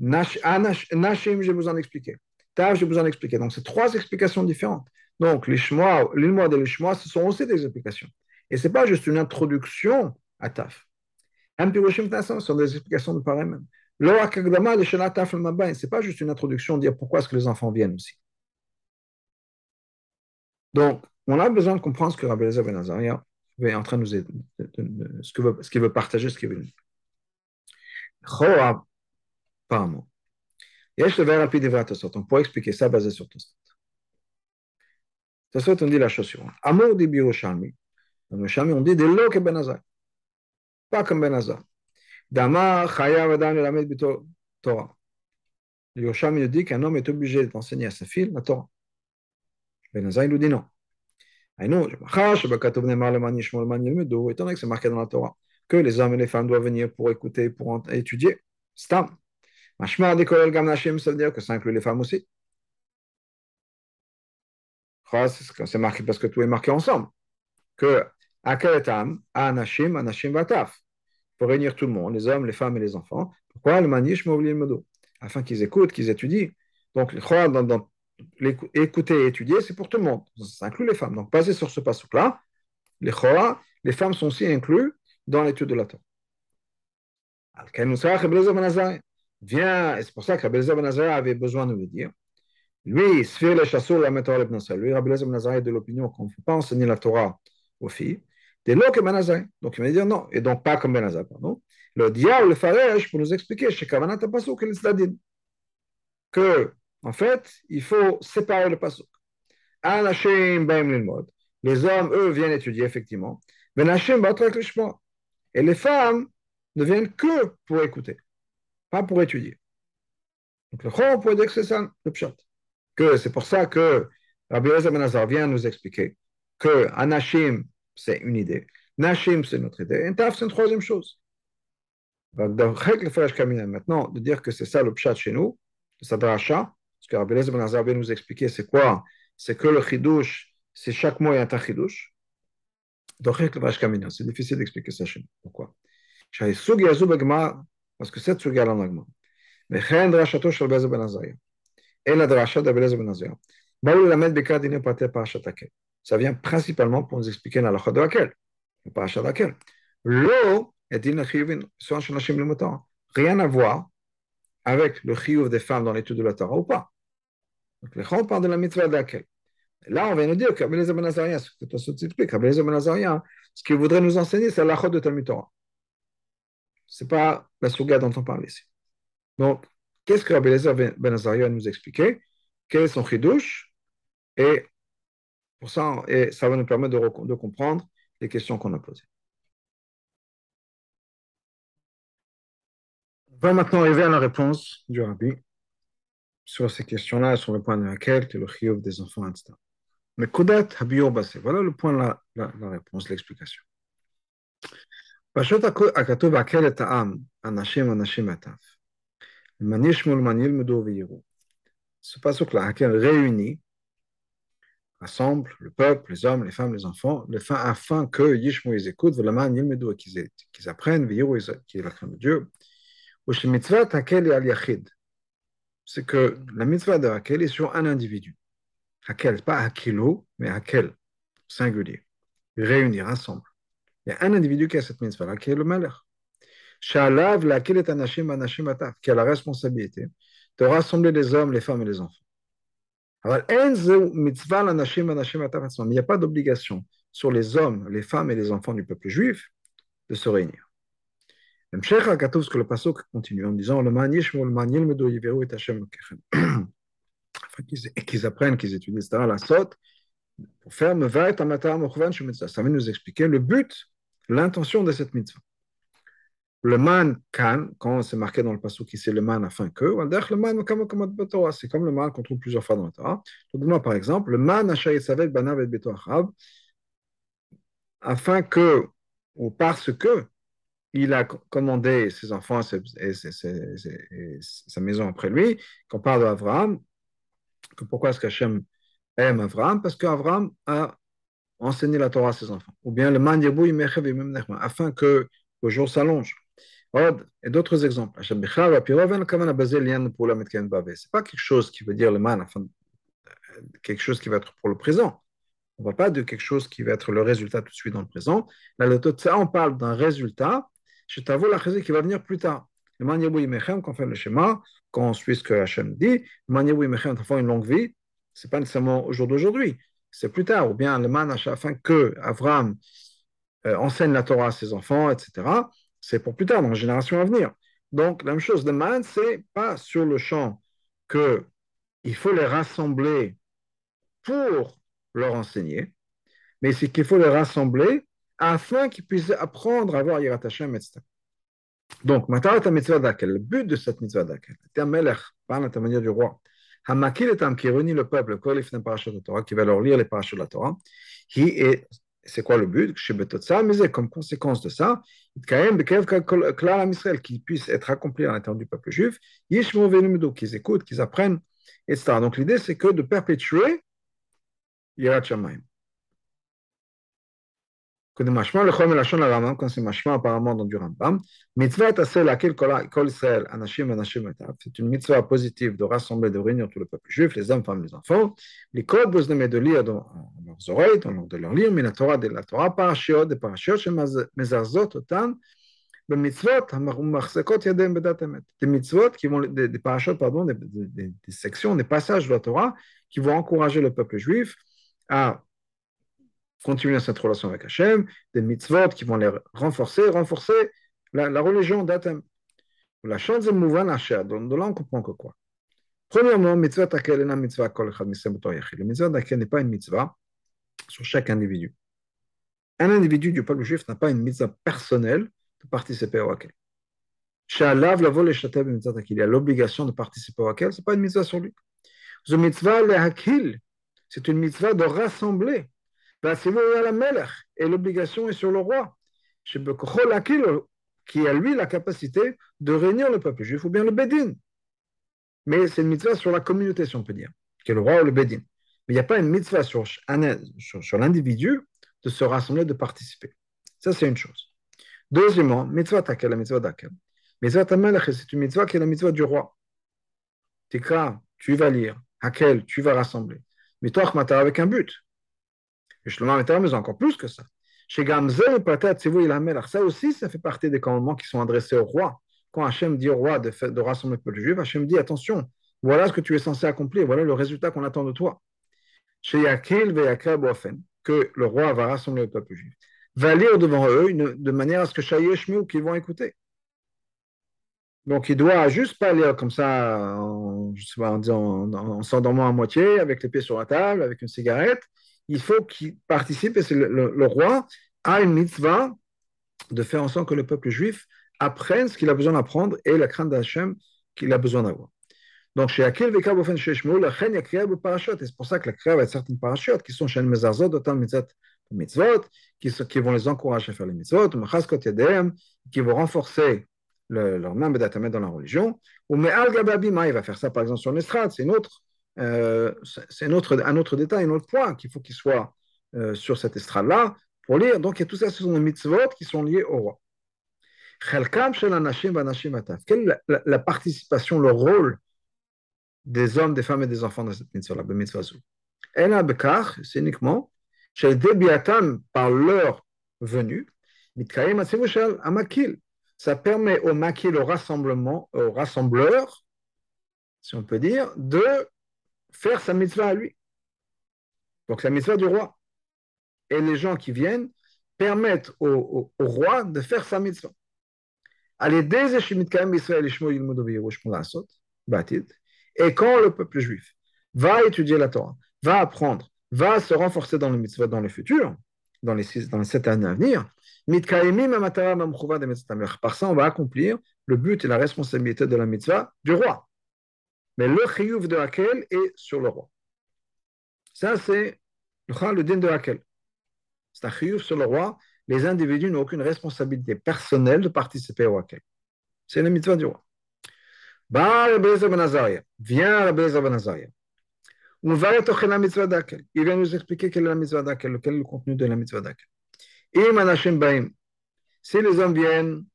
Nashim, j'ai besoin d'expliquer. Tav, j'ai besoin d'expliquer. Donc, c'est trois explications différentes. Donc, les shmois, l'ilmois et les shmois, ce sont aussi des explications. Et ce n'est pas juste une introduction à Taf. Un piroshim ce sont des explications de même. Ce n'est pas juste une introduction, dire pourquoi est-ce que les enfants viennent aussi. Donc, on a besoin de comprendre ce que Rabbi Elazar Ben Azaria est en train de nous aider, ce qu'il veut, veut, partager, ce qu'il veut dire. apparemment. On pourrait expliquer ça basé sur Tosot. Tosot, on dit la chose suivante. Amour di Biroshalmi. Dans le Shalmi, on dit des lots que Ben. Pas comme Ben Azar. Damar Chayav Adam Lamed Torah. Le Yerushalmi dit qu'un homme est obligé d'enseigner à sa fille la Torah. Ben Azai nous dit non. Étant donné que c'est marqué dans la Torah que les hommes et les femmes doivent venir pour écouter, pour étudier. Stam. Mashma Dekolel Gam Nashim, ça veut dire que ça inclut les femmes aussi. C'est marqué parce que tout est marqué ensemble. Que Akeletam, Anashim, Anashim Vataf pour réunir tout le monde, les hommes, les femmes et les enfants. Pourquoi le manish le modo? Afin qu'ils écoutent, qu'ils étudient. Donc, écouter et étudier, c'est pour tout le monde. Ça inclut les femmes. Donc, basé sur ce passage-là, les les femmes sont aussi incluses dans l'étude de la Torah. Viens, et c'est pour ça que Rabbi Ben avait besoin de le dire. Lui, Sfir le chasseur la méthode Lui, Rabbi Ben est de l'opinion qu'on ne peut pas enseigner la Torah aux filles. Des lots que Ben Donc il va dire non, et donc pas comme Ben pardon. Le diable, le farèche, pour nous expliquer chez Kavanat Pasuk et le que, en fait, il faut séparer le Pasuk. Les hommes, eux, viennent étudier, effectivement. Et les femmes ne viennent que pour écouter, pas pour étudier. Donc le Chor pourrait dire que c'est ça le pshat. Que c'est pour ça que Rabbi Elazar Ben vient nous expliquer que Anashim, c'est une idée. Nashim, c'est notre idée. Et Taf, c'est une troisième chose. Maintenant, de dire que c'est ça le pshat chez nous, le sadracha, ce que Rabbi Ben Azar nous expliquer, c'est quoi C'est que le chidouche, c'est chaque mot est un chidouche. C'est difficile d'expliquer ça chez nous. Pourquoi? Parce que cette sugia en agma. Mais chen drashato shel Ben Azaria. Et la drasha de Ben Azaria. Baoul la met bekad dine pater parashat akel ça vient principalement pour nous expliquer la lacha de laquelle, le paracha de laquelle. L'eau est Rien à voir avec le chiyuv des femmes dans l'étude de la Torah ou pas. Donc, les gens parlent de la mitzvah de laquelle. Là, on vient nous dire qu'Abelez Ben Azariah, ce que tu expliques, Abelez Ben ce qu'il voudrait nous enseigner, c'est la de Talmud Torah. Ce n'est pas la souga dont on parle ici. Donc, qu'est-ce que Rabbi Ben Azariah nous expliquer Quel est son chidouche? Et pour ça, et ça va nous permettre de, de comprendre les questions qu'on a posées. On va maintenant arriver à la réponse du rabbi sur ces questions-là, sur le point de laquelle que le chiyuv des enfants, etc. Mais Kodat Habiyur Basé, voilà le point, la, la, la réponse, l'explication. פשוט הכתוב הקל את העם, אנשים אנשים עטף. מניש מול מניל מדור ויראו. Ce passage-là, réunit rassemble le peuple, les hommes, les femmes, les enfants, afin que Yishmo ils écoutent, qu'ils apprennent, qu'ils la crainte de Dieu. C'est que la mitzvah de Hakel est sur un individu. Hakel, pas Hakilo, mais Hakel, singulier. Réunir, ensemble. Il y a un individu qui a cette mitzvah qui est le malheur. Shalav, laquelle est anashim, anashim ataf, qui a la responsabilité de rassembler les hommes, les femmes et les enfants. Il n'y a pas d'obligation sur les hommes, les femmes et les enfants du peuple juif de se réunir. Ce que le Pasuk continue en disant le qu'ils apprennent, qu'ils étudient, etc. La saute, pour faire ça va nous expliquer le but, l'intention de cette mitzvah. Le man kan, quand c'est marqué dans le passage qui c'est le man afin que, le man c'est comme le man qu'on trouve plusieurs fois dans la Torah. Donc, par exemple, le man banav et afin que, ou parce que, il a commandé ses enfants et, sa maison après lui, qu'on parle d'Abraham, que pourquoi est-ce qu'Hachem aime Abraham Parce qu'Abraham a enseigné la Torah à ses enfants. Ou bien le man afin que le jour s'allonge. Et d'autres exemples. Ce n'est pas quelque chose qui veut dire le man, quelque chose qui va être pour le présent. On ne parle pas de quelque chose qui va être le résultat tout de suite dans le présent. Là, on parle d'un résultat je t'avoue la qui va venir plus tard. Le Maniabou Mechem, quand on fait le schéma, quand on suit ce que Hachem dit, le Maniabou Mechem, font une longue vie, ce n'est pas nécessairement au jour d'aujourd'hui, c'est plus tard, ou bien le man afin que Avram euh, enseigne la Torah à ses enfants, etc. C'est pour plus tard, dans la génération à venir. Donc, la même chose, le man, c'est pas sur le champ que il faut les rassembler pour leur enseigner, mais c'est qu'il faut les rassembler afin qu'ils puissent apprendre à voir Yirat Hashem, etc. Donc, Matarat mitzvah d'Akel, le but de cette mitzvah d'Akel, un melech, par l'intermédiaire du roi. Hamakil un qui réunit le peuple, qui va leur lire les parachutes de la Torah. C'est quoi le but? Comme conséquence de ça, qui puisse être accompli à l'intérieur du peuple juif, qu'ils écoutent, qu'ils apprennent, etc. Donc l'idée, c'est que de perpétuer Yirat que de mashma le chom lachon la Rambam, quand c'est mashma apparemment dans du Rambam, mitzvah tasser laquelle kol Israël anashim anashim etav, c'est une mitzvah positive de rassembler, de réunir tout le peuple juif, les hommes, femmes, les enfants, les codes besoin de lire dans leurs oreilles, de leur lire, mais la Torah de la Torah, parashiot, des parashiot, shemezarzot otan, des mitzvot, des mitzvot qui vont, des, des parachutes, pardon, des, des, des sections, des passages de la Torah qui vont encourager le peuple juif à continuer cette relation avec Hachem, des mitzvot qui vont les renforcer, renforcer la, religion d'Atem. La chance de Mouvan Hachem, de là on comprend que quoi Premièrement, mitzvah est mitzvah kol echad Le mitzvah n'est pas une mitzvah sur chaque individu. Un individu du peuple juif n'a pas une mitzvah personnelle de participer au Hakel. Shalav la vol Il a l'obligation de participer au Hakel, ce n'est pas une mitzvah sur lui. The mitzvah le c'est une mitzvah de rassembler et l'obligation est sur le roi, qui a lui la capacité de réunir le peuple juif, ou bien le Bédin. Mais c'est une mitzvah sur la communauté, si on peut dire, qui est le roi ou le Bédin. Mais il n'y a pas une mitzvah sur, l'individu de se rassembler, de participer. Ça, c'est une chose. Deuxièmement, mitzvah takel, la mitzvah d'akel. Mitzvah tamelech, c'est une mitzvah qui est la mitzvah du roi. Tikra, tu vas lire. Hakel, tu vas rassembler. Mitoch matar avec un but. Et Shlomo mais encore plus que ça. Chez Gamzel, peut-être, vous, il a ça aussi, ça fait partie des commandements qui sont adressés au roi. Quand Hachem dit au roi de, rassembler le peuple juif, Hachem dit attention, voilà ce que tu es censé accomplir, voilà le résultat qu'on attend de toi. Chez Yakil que le roi va rassembler le peuple juif, va lire devant eux de manière à ce que Shayesh qu'ils vont écouter. Donc, il doit juste pas lire comme ça, en, en s'endormant à moitié, avec les pieds sur la table, avec une cigarette il faut qu'il participe, et c'est le, roi, à une mitzvah de faire en sorte que le peuple juif apprenne ce qu'il a besoin d'apprendre et la crainte d'Hachem qu'il a besoin d'avoir. Donc, chez Akil Vekav Ofen Sheshmo, la chen yakriab parachutes. Et c'est pour ça que la créa va être certaines parachutes qui sont chez Mezarzot, autant mitzvot, mitzvot qui, qui vont les encourager à faire les mitzvot, qui vont renforcer le, leur nom dans la religion. Ou Me'al Gababima, il va faire ça par exemple sur l'estrade, c'est une autre euh, c'est un autre, détail, un autre point qu'il faut qu'il soit euh, sur cette estrade-là pour lire. Donc, il y a tout ça, ce sont des mitzvot qui sont liés au roi. Quelle est la, la, participation, le rôle des hommes, des femmes et des enfants dans cette mitzvah-là, c'est uniquement par leur venue, ça permet au makil, au rassemblement, au rassembleur, si on peut dire, de faire sa mitzvah à lui. Donc la mitzvah du roi. Et les gens qui viennent permettent au, roi de faire sa mitzvah. Et quand le peuple juif va étudier la Torah, va apprendre, va se renforcer dans le mitzvah dans le futur, dans les, six, dans sept années à venir, par ça, on va accomplir le but et la responsabilité de la mitzvah du roi. Mais le chiyuv de Hakel est sur le roi. Ça, c'est le din de Hakel. C'est un chiyuv sur le roi les individus n'ont aucune responsabilité personnelle de participer au Hakel. C'est la mitzvah du roi. Ben Viens Rabbi Ben Azaria. On va être la mitzvah d'Akel. Il vient nous expliquer quelle est la mitzvah d'Akel, quel est le contenu de la mitzvah d'Akel. Si les hommes viennent,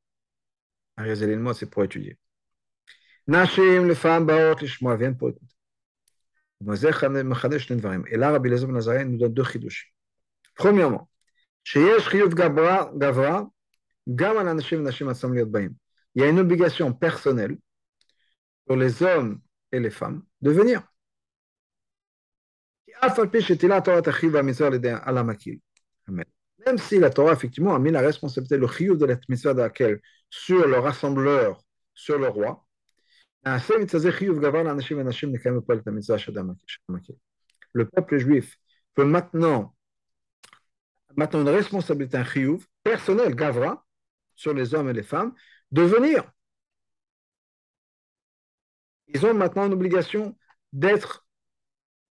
moi c'est pour étudier. Nashim, les femmes, Baot, les Shmoa, viennent pour écouter. Et là, Rabbi Lezer Ben nous donne deux chidushim. Premièrement, שיש חיוב גברה גם על אנשים ונשים עצמם להיות באים. Il y a une obligation personnelle pour les hommes et les femmes de venir. Même si la Torah, effectivement, a mis la responsabilité, le chiyuv de la mitzvah d'Akel sur le rassembleur, sur le roi, le peuple juif peut maintenant maintenant une responsabilité, un personnel, gavra, sur les hommes et les femmes, de venir. Ils ont maintenant une obligation d'être,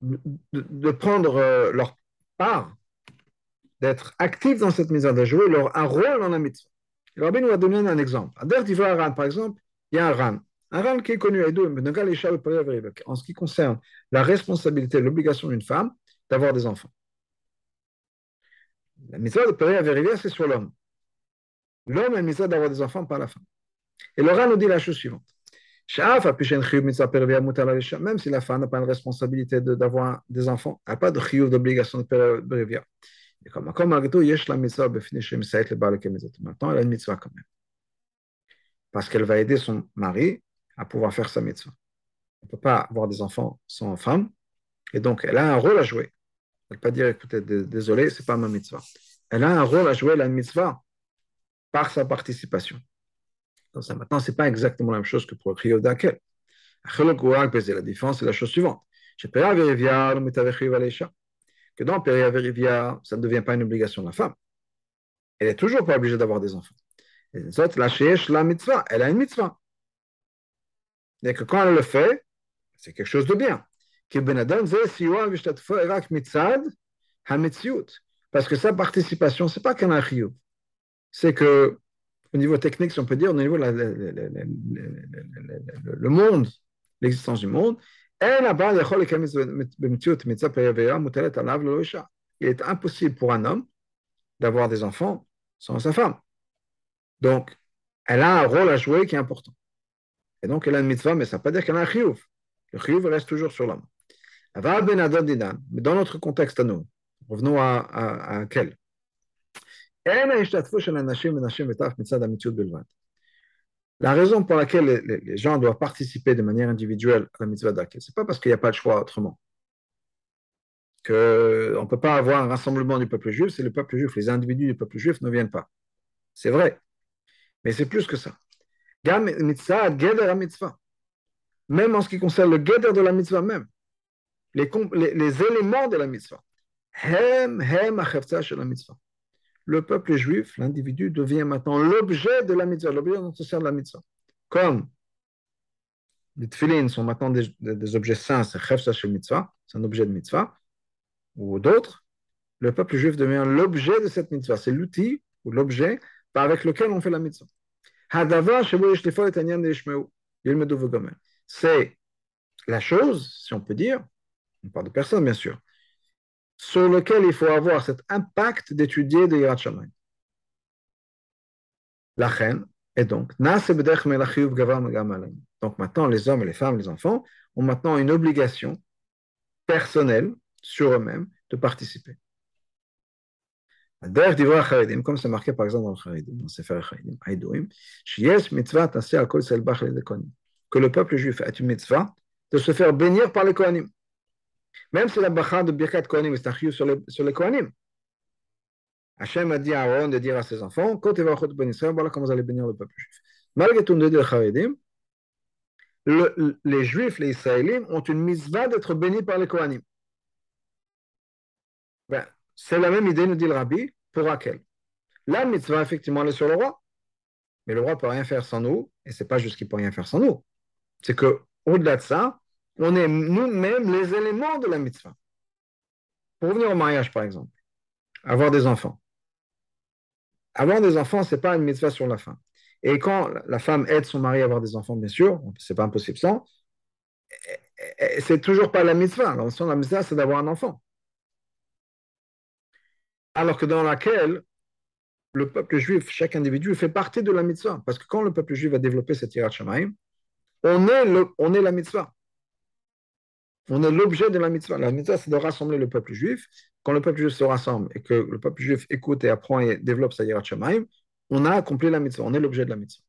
de, prendre euh, leur part, d'être actifs dans cette mise de jouer leur, un rôle dans la mitzvah. Le rabbin nous a donné un exemple. Par exemple, il y a un. Un ran qui est connu en ce qui concerne la responsabilité, l'obligation d'une femme d'avoir des enfants. La mitzvah de Péria Vérivia, c'est sur l'homme. L'homme a une d'avoir des enfants par la femme. Et le nous dit la chose suivante. Même si la femme n'a pas une responsabilité d'avoir des enfants, elle n'a pas de chiyuv d'obligation de Péria comme, comme tout, yesh la mitzvah Maintenant, elle a une mitzvah quand même. Parce qu'elle va aider son mari à pouvoir faire sa mitzvah. On ne peut pas avoir des enfants sans femme. Et donc, elle a un rôle à jouer. Elle ne peut pas dire, écoutez, désolé, ce n'est pas ma mitzvah. Elle a un rôle à jouer, la mitzvah, par sa participation. Maintenant, ce n'est pas exactement la même chose que pour le Chiyuv d'Akel. La différence, c'est la chose suivante. Que dans Péria Verivia, ça ne devient pas une obligation de la femme. Elle n'est toujours pas obligée d'avoir des enfants. Et la la mitzvah, elle a une mitzvah. Et que quand elle le fait, c'est quelque chose de bien. Parce que sa participation, ce n'est pas qu'un achiyuv. C'est que, au niveau technique, si on peut dire, au niveau de le monde, l'existence du monde, il est impossible pour un homme d'avoir des enfants sans sa femme. Donc, elle a un rôle à jouer qui est important. Et donc, elle a une mitzvah, mais ça ne veut pas dire qu'elle a un chiyuv. Le chiyuv reste toujours sur l'homme. Ben mais dans notre contexte à nous, revenons à, quel? La raison pour laquelle les, les, gens doivent participer de manière individuelle à la mitzvah d'Akel, ce n'est pas parce qu'il n'y a pas de choix autrement. Que on ne peut pas avoir un rassemblement du peuple juif si le peuple juif, les individus du peuple juif ne viennent pas. C'est vrai. Mais c'est plus que ça. Même en ce qui concerne le guéder de la mitzvah même les, éléments de la mitzvah. Hem, hem, la mitzvah. Le peuple juif, l'individu, devient maintenant l'objet de la mitzvah, l'objet dont se sert la mitzvah. Comme les tefillin sont maintenant des, des, objets saints, c'est mitzvah, c'est un objet de mitzvah, ou d'autres, le peuple juif devient l'objet de cette mitzvah. C'est l'outil ou l'objet avec lequel on fait la mitzvah. C'est la chose, si on peut dire, on parle de personne bien sûr, sur lequel il faut avoir cet impact d'étudier de Yirat Shamayim. La reine, et donc, donc maintenant, les hommes et les femmes, les enfants, ont maintenant une obligation personnelle sur eux-mêmes de participer. Comme c'est marqué par exemple dans le Charidim, que le peuple juif a une mitzvah de se faire bénir par les Kohanim. Même si la bacha de Birkat Kohanim est un sur les. Hachem a dit à Aaron de dire à ses enfants. Malgré tout, Juifs, les Israéliens, ont une mitzvah d'être bénis par les c'est la même idée, nous dit le Rabbi, pour Raquel. La mitzvah, effectivement, elle est sur le roi. Mais le roi ne peut rien faire sans nous, et ce n'est pas juste qu'il ne peut rien faire sans nous. C'est qu'au-delà de ça, on est nous-mêmes les éléments de la mitzvah. Pour revenir au mariage, par exemple, avoir des enfants. avoir des enfants, ce n'est pas une mitzvah sur la femme. Et quand la femme aide son mari à avoir des enfants, bien sûr, ce n'est pas impossible sans, c'est toujours pas la mitzvah. La mitzvah, c'est d'avoir un enfant. Alors que dans laquelle le peuple juif, chaque individu, fait partie de la mitzvah. Parce que quand le peuple juif va développer cette shamaim, on est, le, on est la mitzvah. On est l'objet de la mitzvah. La mitzvah, c'est de rassembler le peuple juif. Quand le peuple juif se rassemble et que le peuple juif écoute et apprend et développe sa shamaim, on a accompli la mitzvah. On est l'objet de la mitzvah.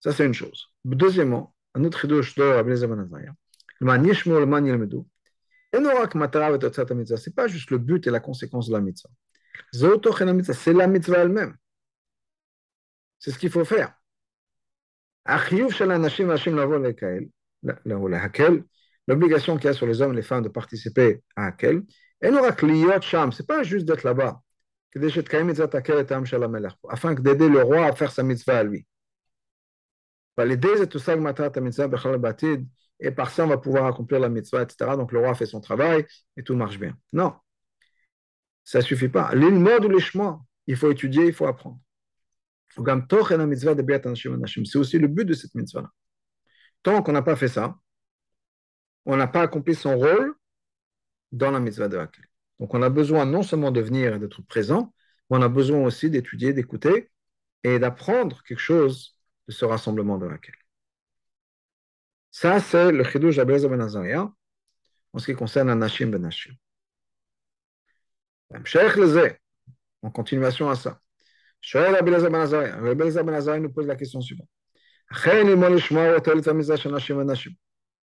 Ça, c'est une chose. Deuxièmement, un autre chidouche de Rabbi Eliezer ben Azariah. C'est pas juste le but et la conséquence de la mitzvah. C'est la mitzvah elle-même. C'est ce qu'il faut faire. L'obligation qu'il y a sur les hommes et les femmes de participer à Hakel, c'est pas juste d'être là-bas, afin d'aider le roi à faire sa mitzvah à lui. Et par ça, on va pouvoir accomplir la mitzvah, etc. Donc le roi fait son travail et tout marche bien. Non, ça ne suffit pas. L'ilmod ou l'ishma, il faut étudier, il faut apprendre. C'est aussi le but de cette mitzvah-là. Tant qu'on n'a pas fait ça, on n'a pas accompli son rôle dans la mitzvah de Hakel. Donc on a besoin non seulement de venir et d'être présent, mais on a besoin aussi d'étudier, d'écouter et d'apprendre quelque chose de ce rassemblement de Hakel. Ça, c'est le chidouj d'Abelaz ben Azariah en ce qui concerne Anashim ben Nashim. En continuation à ça. Ben ben nous pose la question suivante.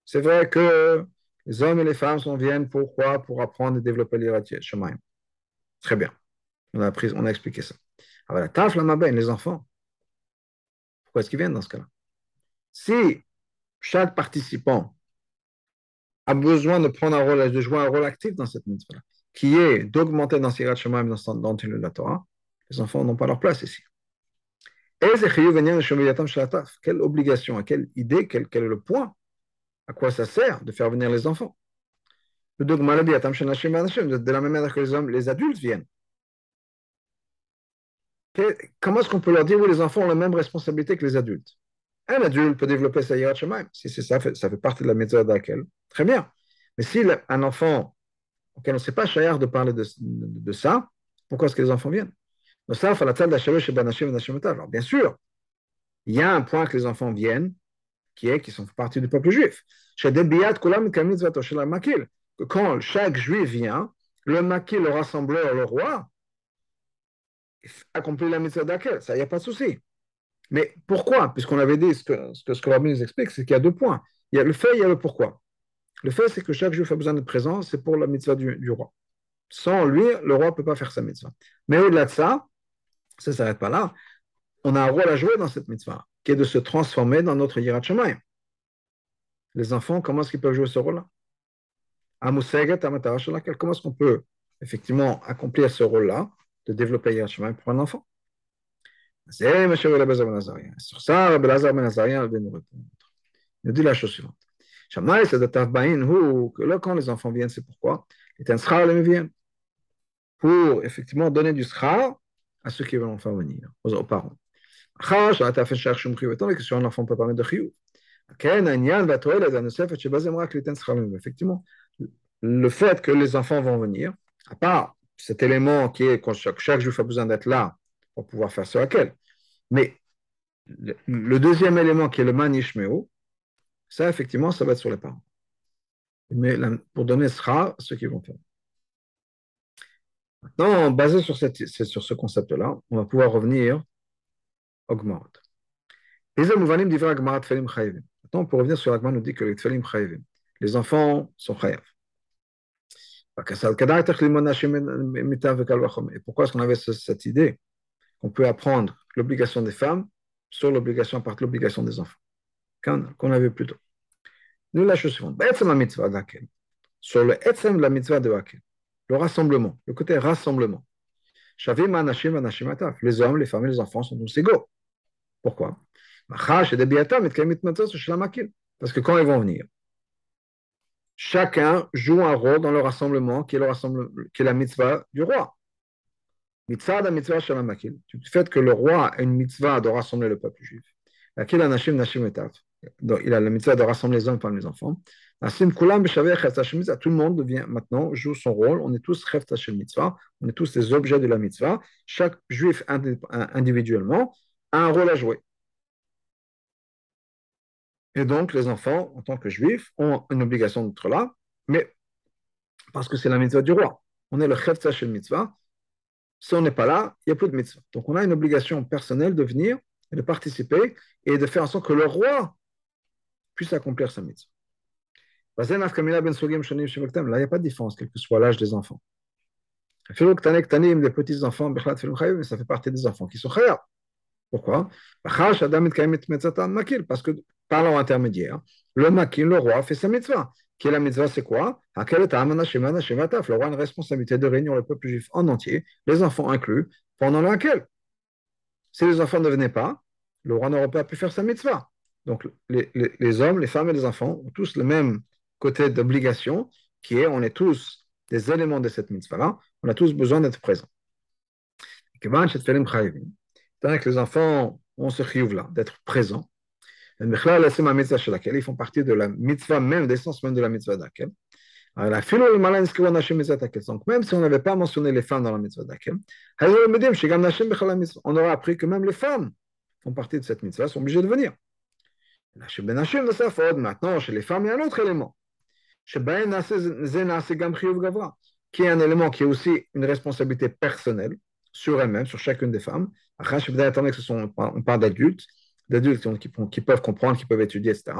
C'est vrai que les hommes et les femmes sont viennent pourquoi Pour apprendre et développer l'iratier. Très bien. On a, appris, on a expliqué ça. Alors, la taf, la les enfants. Pourquoi est-ce qu'ils viennent dans ce cas-là? Si chaque participant a besoin de prendre un rôle, de jouer un rôle actif dans cette mitzvah, qui est d'augmenter dans Sirat Shemaim, dans, dans la Torah, les enfants n'ont pas leur place ici. Quelle obligation, quelle idée, quel, est le point À quoi ça sert de faire venir les enfants? De la même manière que les hommes, les adultes viennent. Comment est-ce qu'on peut leur dire, oui, les enfants ont la même responsabilité que les adultes? Un adulte peut développer sa hirat si c'est ça, ça fait partie de la méthode laquelle. Très bien. Mais si un enfant auquel on ne sait pas cher de parler de, ça, pourquoi est-ce que les enfants viennent? Alors, bien sûr, il y a un point que les enfants viennent, qui est qu'ils sont partie du peuple juif. Quand chaque juif vient, le maquis, le rassembleur, le roi, accomplit la mitzvah d'Akel. Ça, il n'y a pas de souci. Mais pourquoi? Puisqu'on avait dit, ce que, ce que, Rabbi nous explique, c'est qu'il y a deux points. Il y a le fait, il y a le pourquoi. Le fait, c'est que chaque juif a besoin de présence, c'est pour la mitzvah du, roi. Sans lui, le roi ne peut pas faire sa mitzvah. Mais au-delà de ça, ça ne s'arrête pas là. On a un rôle à jouer dans cette mitzvah, qui est de se transformer dans notre Yirat Les enfants, comment est-ce qu'ils peuvent jouer ce rôle-là? Comment est-ce qu'on peut effectivement accomplir ce rôle-là, de développer Yirat pour un enfant? C'est M. Ben Sur ça, Rabbi Ben Azariah vient nous répondre. Il nous dit la chose suivante que là, quand les enfants viennent, c'est pourquoi Les les viennent pour effectivement donner du schar à ceux qui veulent enfin venir, aux, parents. Étant que sur un enfant peut de. Effectivement, le fait que les enfants vont venir, à part cet élément qui est que chaque, chaque juif a besoin d'être là pour pouvoir faire ce laquelle, mais le, deuxième élément qui est le manishmeo, ça, effectivement, ça va être sur les parents. Mais pour donner sera ceux qui vont faire. Maintenant, basé sur, cette, sur ce concept-là, on va pouvoir revenir au Gmarat. Maintenant, peut revenir sur l'Agma nous dit que les enfants sont chayav. Et pourquoi est-ce qu'on avait cette idée? Qu'on peut apprendre l'obligation des femmes sur l'obligation par l'obligation des enfants qu'on avait plus tôt. Nous, la chose suivante. Sur le etzem de la mitzvah de Hakel, le rassemblement, le côté rassemblement. Les hommes, les femmes et les enfants sont tous égaux. Pourquoi? Parce que quand ils vont venir, chacun joue un rôle dans le rassemblement qui est, le rassemblement, qui est la mitzvah du roi. Mitzvah da mitzvah shalom du fait que le roi a une mitzvah de rassembler le peuple juif. Nashim etav. Il a la mitzvah de rassembler les hommes parmi les enfants. Kulam. Tout le monde devient maintenant joue son rôle. On est tous chef mitzvah. On est tous des objets de la mitzvah. Chaque juif individuellement a un rôle à jouer. Et donc, les enfants, en tant que juifs, ont une obligation d'être là, mais parce que c'est la mitzvah du roi. On est le chef mitzvah. Si on n'est pas là, il n'y a plus de mitzvah. Donc, on a une obligation personnelle de venir de participer et de faire en sorte que le roi puisse accomplir sa mitzvah. Là, il n'y a pas de différence, quel que soit l'âge des enfants. Les petits enfants, ça fait partie des enfants qui sont khayab. Pourquoi? Parce que par leur intermédiaire, le maquin, le roi, fait sa mitzvah. Qui est la mitzvah, c'est quoi? Le roi a une responsabilité de réunir le peuple juif en entier, les enfants inclus, pendant laquelle, si les enfants ne venaient pas, le roi n'aurait pas pu faire sa mitzvah. Donc, les, hommes, les femmes et les enfants ont tous le même côté d'obligation, qui est on est tous des éléments de cette mitzvah-là, on a tous besoin d'être présents. Tant que les enfants ont ce chiyuv-là, d'être présents, ils font partie de la mitzvah même, l'essence même de la mitzvah d'Akel. Donc, même si on n'avait pas mentionné les femmes dans la mitzvah d'Akel, on aurait appris que même les femmes font partie de cette mitzvah, sont obligées de venir. Maintenant, chez les femmes, il y a un autre élément. Qui est un élément qui est aussi une responsabilité personnelle sur elle-même, sur chacune des femmes. On parle d'adultes, d'adultes qui, peuvent comprendre, qui peuvent étudier, etc.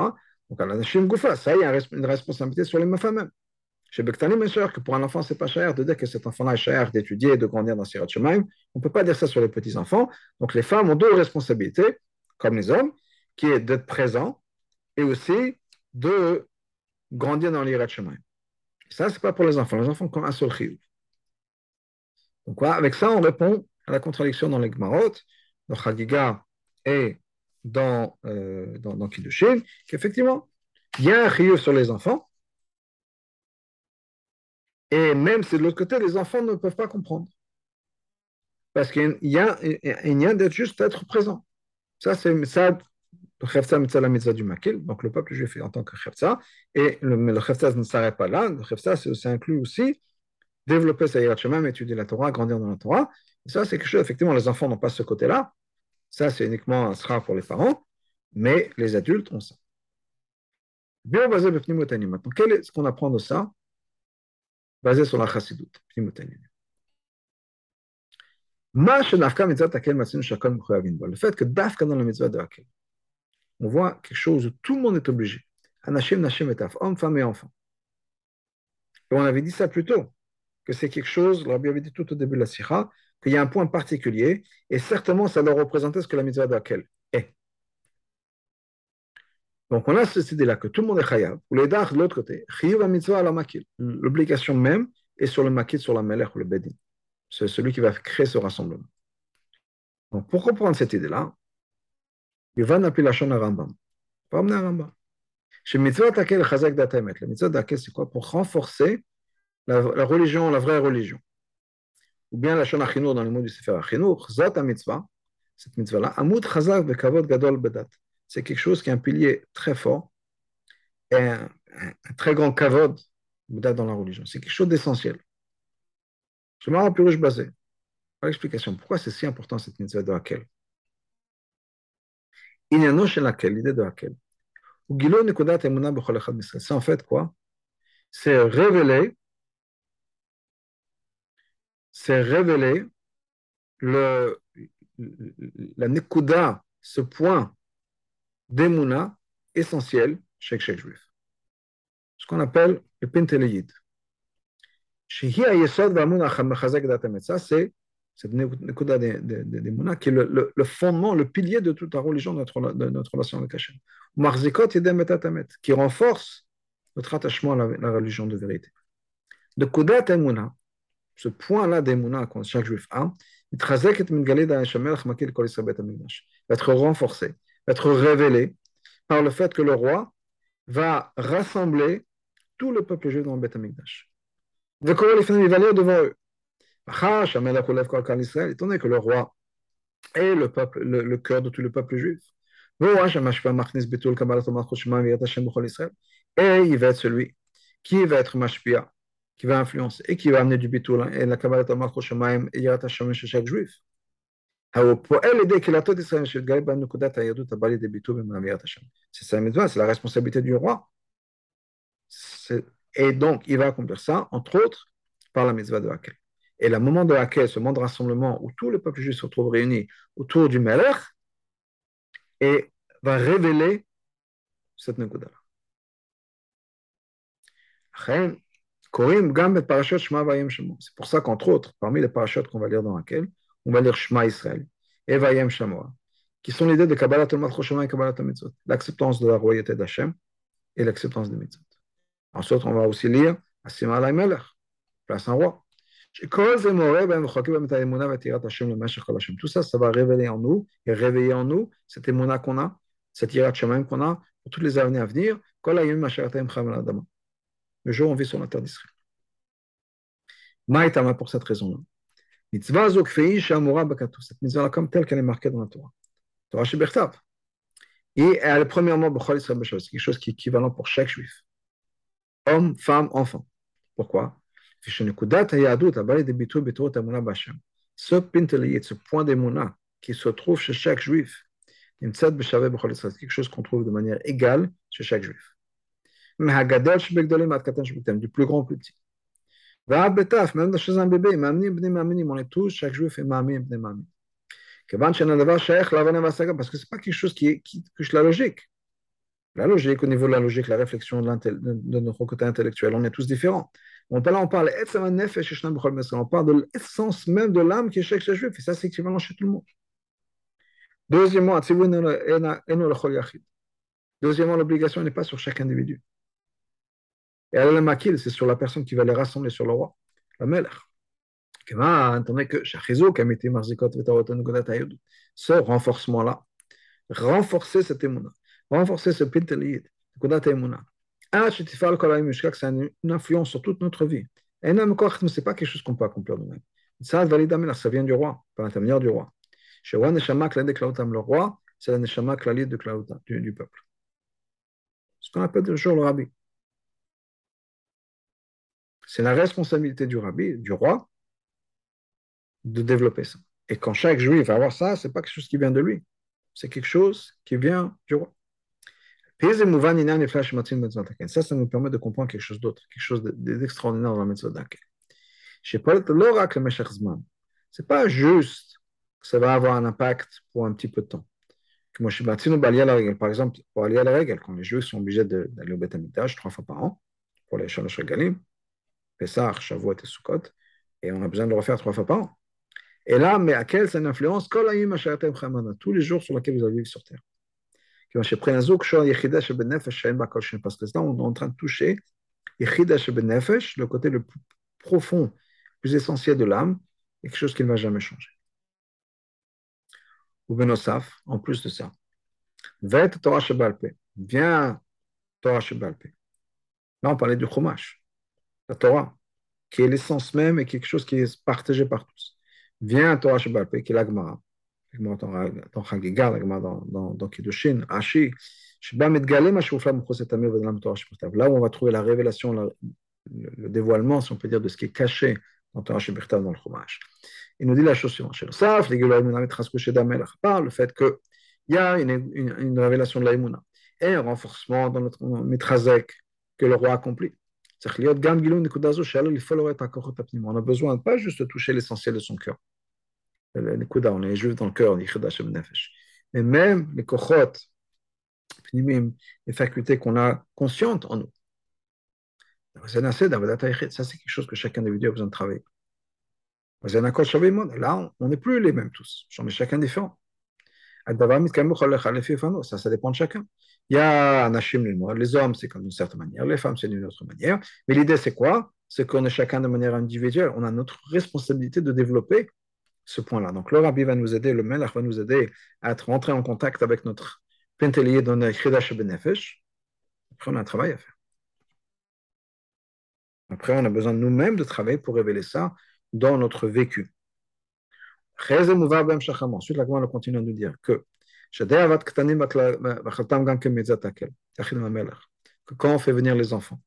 Donc, ça, il y a une responsabilité sur les femmes même. Chez Bektani, bien sûr, que pour un enfant, c'est pas cher de dire que cet enfant-là est cher d'étudier et de grandir dans Sirat Shemaim. On ne peut pas dire ça sur les petits-enfants. Donc, les femmes ont deux responsabilités, comme les hommes, qui est d'être présents et aussi de grandir dans l'Irat Shemaim. Ça, c'est pas pour les enfants. Les enfants ont un seul chiyuv. Donc, avec ça, on répond à la contradiction dans les Gmarot, dans Chagiga et dans, euh, dans, dans Kiddushin, qu'effectivement, il y a un chiyuv sur les enfants, et même si de l'autre côté, les enfants ne peuvent pas comprendre. Parce qu'il y a, il y d'être juste être présent. Ça, c'est ça, le mitzvah du makil, donc le peuple juif en tant que chefza, et le, mais le ne s'arrête pas là, le chefza, c'est inclut aussi développer sa hirat étudier la Torah, grandir dans la Torah. Et ça, c'est quelque chose, effectivement, les enfants n'ont pas ce côté-là. Ça, c'est uniquement un sera pour les parents, mais les adultes ont ça. Bien basé Maintenant, quel est ce qu'on apprend de ça? Basé sur la chassidut, Le fait que dafka dans la mitzvah de Hakel, on voit quelque chose où tout le monde est obligé. Et homme, femme et enfant. On avait dit ça plus tôt, que c'est quelque chose, l'Arabie avait dit tout au début de la Sikha, qu'il y a un point particulier, et certainement ça doit représenter ce que la mitzvah de Hakel est. Donc on a cette idée-là que tout le monde est chayav. Ou les de l'autre côté, chayav mitzvah la makil. L'obligation même est sur le makil, sur la melech ou le bedin. C'est celui qui va créer ce rassemblement. Donc pour comprendre cette idée-là, il va appeler la shon à Rambam. Pas amener à Rambam. Chez mitzvah takel chazak datamet. La mitzvah takel, c'est quoi? Pour renforcer la, la, religion, la vraie religion. Ou bien la shon dans le mot du sefer achinour, zat mitzvah, cette mitzvah-là, amut chazak bekavod gadol bedat c'est quelque chose qui est un pilier très fort et un, très grand kavod dans la religion. C'est quelque chose d'essentiel. Je m'en plus basé. L'explication, pourquoi c'est si important cette mitzvah de Hakel? Inyano chez laquelle, l'idée de Hakel. C'est en fait quoi? C'est révéler, c'est révéler le, la nekuda, ce point d'Emouna essentiel chez chaque juif. Ce qu'on appelle le Penteléide. Ça, c'est cette Nekuda d'Emouna qui est le, fondement, le pilier de toute la religion de notre, de notre relation avec Hachem. Marzikot qui renforce notre attachement à la, religion de vérité. De Kudat Emouna, ce point-là d'Emouna que chaque juif a, va être renforcé être révélé par le fait que le roi va rassembler tout le peuple juif dans le Beth. Il va lire devant eux. Étant donné que le roi est le, peuple, le, le cœur de tout le peuple juif. Et il va être celui qui va être mashpia, qui va influencer et qui va amener du bitul et la kabbalah malchut shemaim et yirat hashem chez chaque juif. C'est sa c'est la responsabilité du roi. Et donc, il va accomplir ça, entre autres, par la mitzvah de Hakel. Et le moment de Hakel, ce moment de rassemblement où tout le peuple juif se retrouve réuni autour du Melech, et va révéler cette Nekuda-là. C'est pour ça qu'entre autres, parmi les parachutes qu'on va lire dans Hakel, on va lire Shema Israël et Vayem Shamoa, qui sont l'idée de Kabbalah Tolmat Choshama et Kabbalah Mitzvot, l'acceptance de la royauté d'Hachem et l'acceptance des mitzvot. Ensuite, on va aussi lire Asima Alay place un roi. Tout ça, ça va révéler en nous et réveiller en nous cette émona qu'on a, cette irat qu'on a pour toutes les années à venir. Le jour où on vit sur la terre d'Israël. Maïtama pour cette raison-là. Mitzvah cette mitzvah comme telle qu'elle est marquée dans la Torah. Torah Shebertav. Et elle est premièrement c'est quelque chose qui est équivalent pour chaque juif. Homme, femme, enfant. Pourquoi? Ce pinteliyit, ce point d'émouna qui se trouve chez chaque juif, c'est quelque chose qu'on trouve de manière égale chez chaque juif. Du plus grand au plus petit. Même un bébé, on est tous, chaque. Parce que ce n'est pas quelque chose qui, qui touche la logique. La logique, au niveau de la logique, la réflexion de, notre côté intellectuel, on est tous différents. On parle, on parle, de l'essence même de l'âme qui est chez chaque juif, et ça c'est équivalent chez tout le monde. Deuxièmement, l'obligation n'est pas sur chaque individu. Et la makil, c'est sur la personne qui va les rassembler sur le roi, la melech. Ce renforcement-là, renforcer cette émouna, renforcer ce pinteliyid, que c'est une influence sur toute notre vie. Et ce n'est pas quelque chose qu'on peut accomplir nous-mêmes. Ça, ça vient du roi, par l'intermédiaire du roi. Le roi, c'est la neshama de du, du peuple. Ce qu'on appelle toujours le rabbi. C'est la responsabilité du rabbi, du roi, de développer ça. Et quand chaque juif va avoir ça, ce n'est pas quelque chose qui vient de lui. C'est quelque chose qui vient du roi. Ça, ça nous permet de comprendre quelque chose d'autre, quelque chose d'extraordinaire dans la méthode d'Akel. Ce n'est pas juste que ça va avoir un impact pour un petit peu de temps. Par exemple, pour aller à la règle, quand les Juifs sont obligés d'aller au Beth trois fois par an, pour les Shalosh Regalim, Pessah, Shavuot et Sukkot, et on a besoin de le refaire trois fois par an. Et là, mais à quelle une influence? Tous les jours sur lesquels vous avez vécu sur Terre. Parce que là, on est en train de toucher le côté le plus profond, le plus essentiel de l'âme, quelque chose qui ne va jamais changer. Ou Benosaf, en plus de ça, Vet Torah Shebalpe, viens Torah Shebalpe. Là, on parlait du Chumash, la Torah, qui est l'essence même et quelque chose qui est partagé par tous. Viens Torah Shebalpe, qui est l'Agmara dans Chagiga, dans, dans, Kiddushin, Ashi, là où on va trouver la révélation, le, le, dévoilement, si on peut dire, de ce qui est caché dans Torah Shebirtav, dans le Chumash. Il nous dit la chose suivante. Par le fait qu'il y a une, une, une, révélation de la Emouna et un renforcement dans notre Mitrazek que le roi accomplit. On a besoin pas juste de toucher l'essentiel de son cœur, on est mais même les les facultés qu'on a conscientes en nous. Ça, c'est quelque chose que chaque individu a besoin de travailler. Là, on n'est plus les mêmes tous. On est différent. Ça, ça dépend de chacun. Il y a un les hommes, c'est comme d'une certaine manière, les femmes, c'est d'une autre manière. Mais l'idée, c'est quoi? C'est qu'on est chacun de manière individuelle. On a notre responsabilité de développer ce point-là. Donc, le rabbi va nous aider, le melach va nous aider à être rentré en contact avec notre pentelier dans notre chidash benefesh. Après, on a un travail à faire. Après, on a besoin de nous-mêmes de travailler pour révéler ça dans notre vécu. Ensuite, la Gemara continue à nous dire que que quand on fait venir les enfants,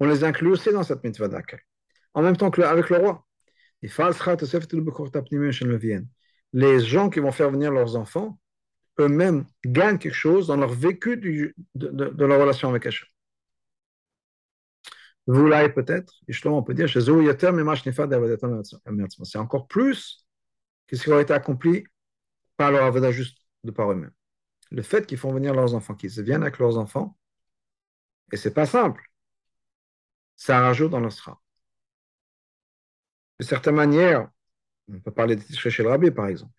on les inclut aussi dans cette mitzvah d'accueil. En même temps qu'avec le roi. Les gens qui vont faire venir leurs enfants, eux-mêmes gagnent quelque chose dans leur vécu de, leur relation avec Hachem. Vous l'avez peut-être, justement on peut dire, c'est encore plus que ce qui aurait été accompli par leur avodah juste de par eux-mêmes. Le fait qu'ils font venir leurs enfants, qu'ils viennent avec leurs enfants, et c'est pas simple, ça rajoute dans l'ostra. De certaine manière, on peut parler de chez le rabbi par exemple.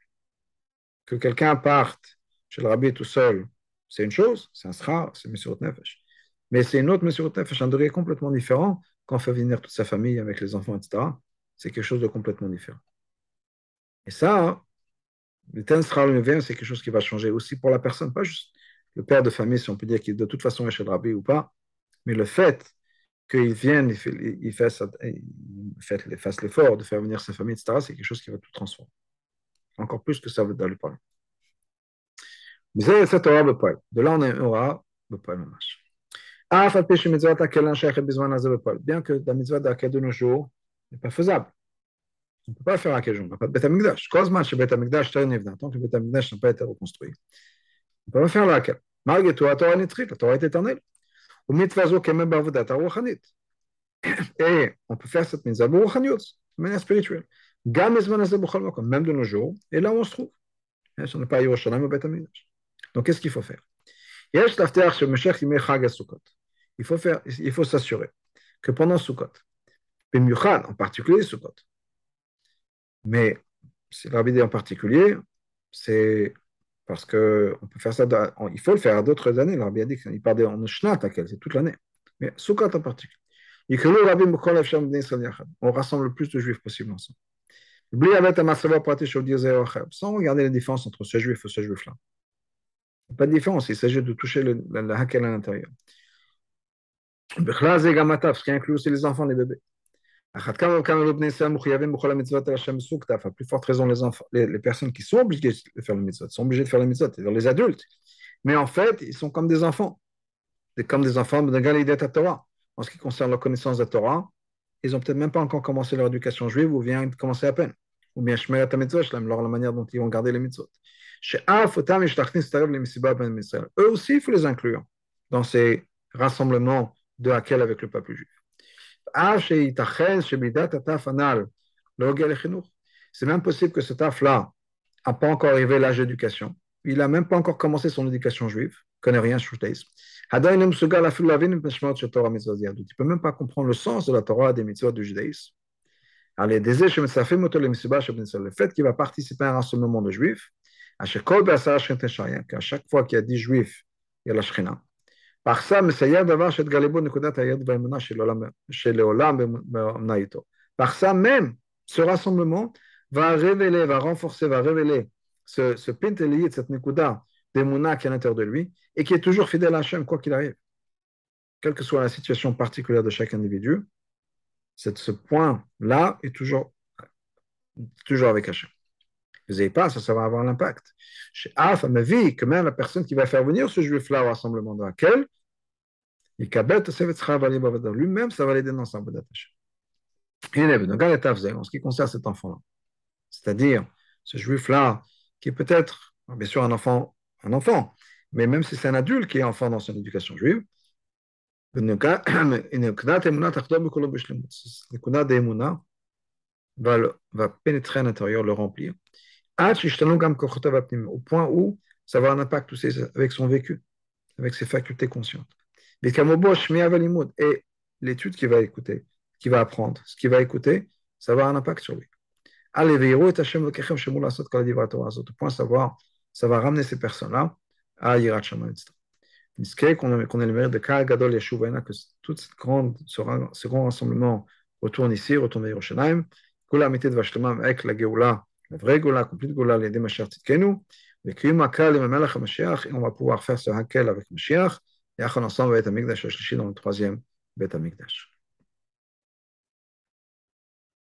Que quelqu'un parte chez le rabbi tout seul, c'est une chose, c'est un sra, c'est Messurot Nefesh. Mais c'est une autre Messurot Nefesh, un degré complètement différent quand on fait venir toute sa famille avec les enfants, etc. C'est quelque chose de complètement différent. Et ça, sera c'est quelque chose qui va changer aussi pour la personne, pas juste le père de famille, si on peut dire qu'il de toute façon est chez le rabbi ou pas, mais le fait qu'il vienne, il, fasse, l'effort de faire venir sa famille, etc., c'est quelque chose qui va tout transformer. Encore plus que ça veut lui parler. Mais c'est cette aura De là, on a aura bepal mamash. Bien que la mitzvah de nos jours n'est pas faisable. On ne peut pas faire à jour. On n'a pas de Beth Amikdash. Kozman chez Beth Amikdash, tant que le Beth Amikdash n'a pas été reconstruit. On ne peut pas faire la Malgré tout, la Torah est la Torah est éternelle. Et on peut faire cette mitzvah de manière spirituelle. Même de nos jours, et là où on se trouve. Hein, on n'est pas à Yerushalayim au Beth Amikdash. Donc, qu'est-ce qu'il faut faire? Il faut faire, il faut s'assurer que pendant Sukkot, en particulier Sukkot, mais c'est rabbi en particulier, c'est parce que on peut faire ça, il faut le faire à d'autres années. Le dit qu'il parlait en Shnat, c'est toute l'année. Mais Sukkot en particulier. On rassemble le plus de juifs possible ensemble. Sans regarder la différence entre ce juif et ce juif-là. Pas de différence, il s'agit de toucher le, hakel à l'intérieur. Ce qui inclut aussi les enfants, les bébés. À plus forte raison, les, enfants, les, personnes qui sont obligées de faire le mitzvot sont obligées de faire le mitzvot, c'est-à-dire les adultes. Mais en fait, ils sont comme des enfants. Comme des enfants de Torah. En ce qui concerne la connaissance de la Torah, ils n'ont peut-être même pas encore commencé leur éducation juive ou viennent de commencer à peine. Ou bien mitzvot, leur la manière dont ils vont garder les mitzvot. Eux aussi, il faut les inclure dans ces rassemblements de Hakel avec le peuple juif. C'est même possible que cet taf-là n'a pas encore arrivé à l'âge d'éducation. Il n'a même pas encore commencé son éducation juive, il ne connaît rien sur le judaïsme. Il ne peut même pas comprendre le sens de la Torah des mitzvot du judaïsme. Le fait qu'il va participer à un rassemblement de juifs, à chaque fois qu'il y a 10 juifs, il y a la Shekhinah. Par ça, Par ça même, ce rassemblement va révéler, va renforcer, va révéler ce, ce de cette nekuda d'Emunah qui est à l'intérieur de lui et qui est toujours fidèle à Hachem, quoi qu'il arrive. Quelle que soit la situation particulière de chaque individu, ce point-là est toujours, toujours avec Hachem. Vous n'avez pas, ça, ça va avoir l'impact. Chez Alpha, ma vie, que même la personne qui va faire venir ce juif-là au rassemblement de laquelle, lui-même, ça va l'aider dans sa d'attache. En ce qui concerne cet enfant-là, c'est-à-dire ce juif-là, qui est peut-être, bien sûr, un enfant, un enfant, mais même si c'est un adulte qui est enfant dans son éducation juive, va, va pénétrer à l'intérieur, le remplir, au point où ça va avoir un impact aussi avec son vécu, avec ses facultés conscientes. Et l'étude qu'il va écouter, qu'il va apprendre, ce qu'il va écouter, ça va avoir un impact sur lui. Point savoir, ça va ramener ces personnes-là à Yirat Shama, Qu'on ait le mérite de Kal Gadol Yeshuvena, que tout ce grand, ce grand rassemblement retourne ici, retourne à Yerushalayim, Kula Amitet Vashlemam avec la Geoula la vraie Gola, complète Gola, les deux Mashiach Tzidkenu, les Kiyum Akal et Melech HaMashiach, et on va pouvoir faire ce Hakel avec Mashiach, et ensemble, Beth Amikdash, dans le troisième Beth.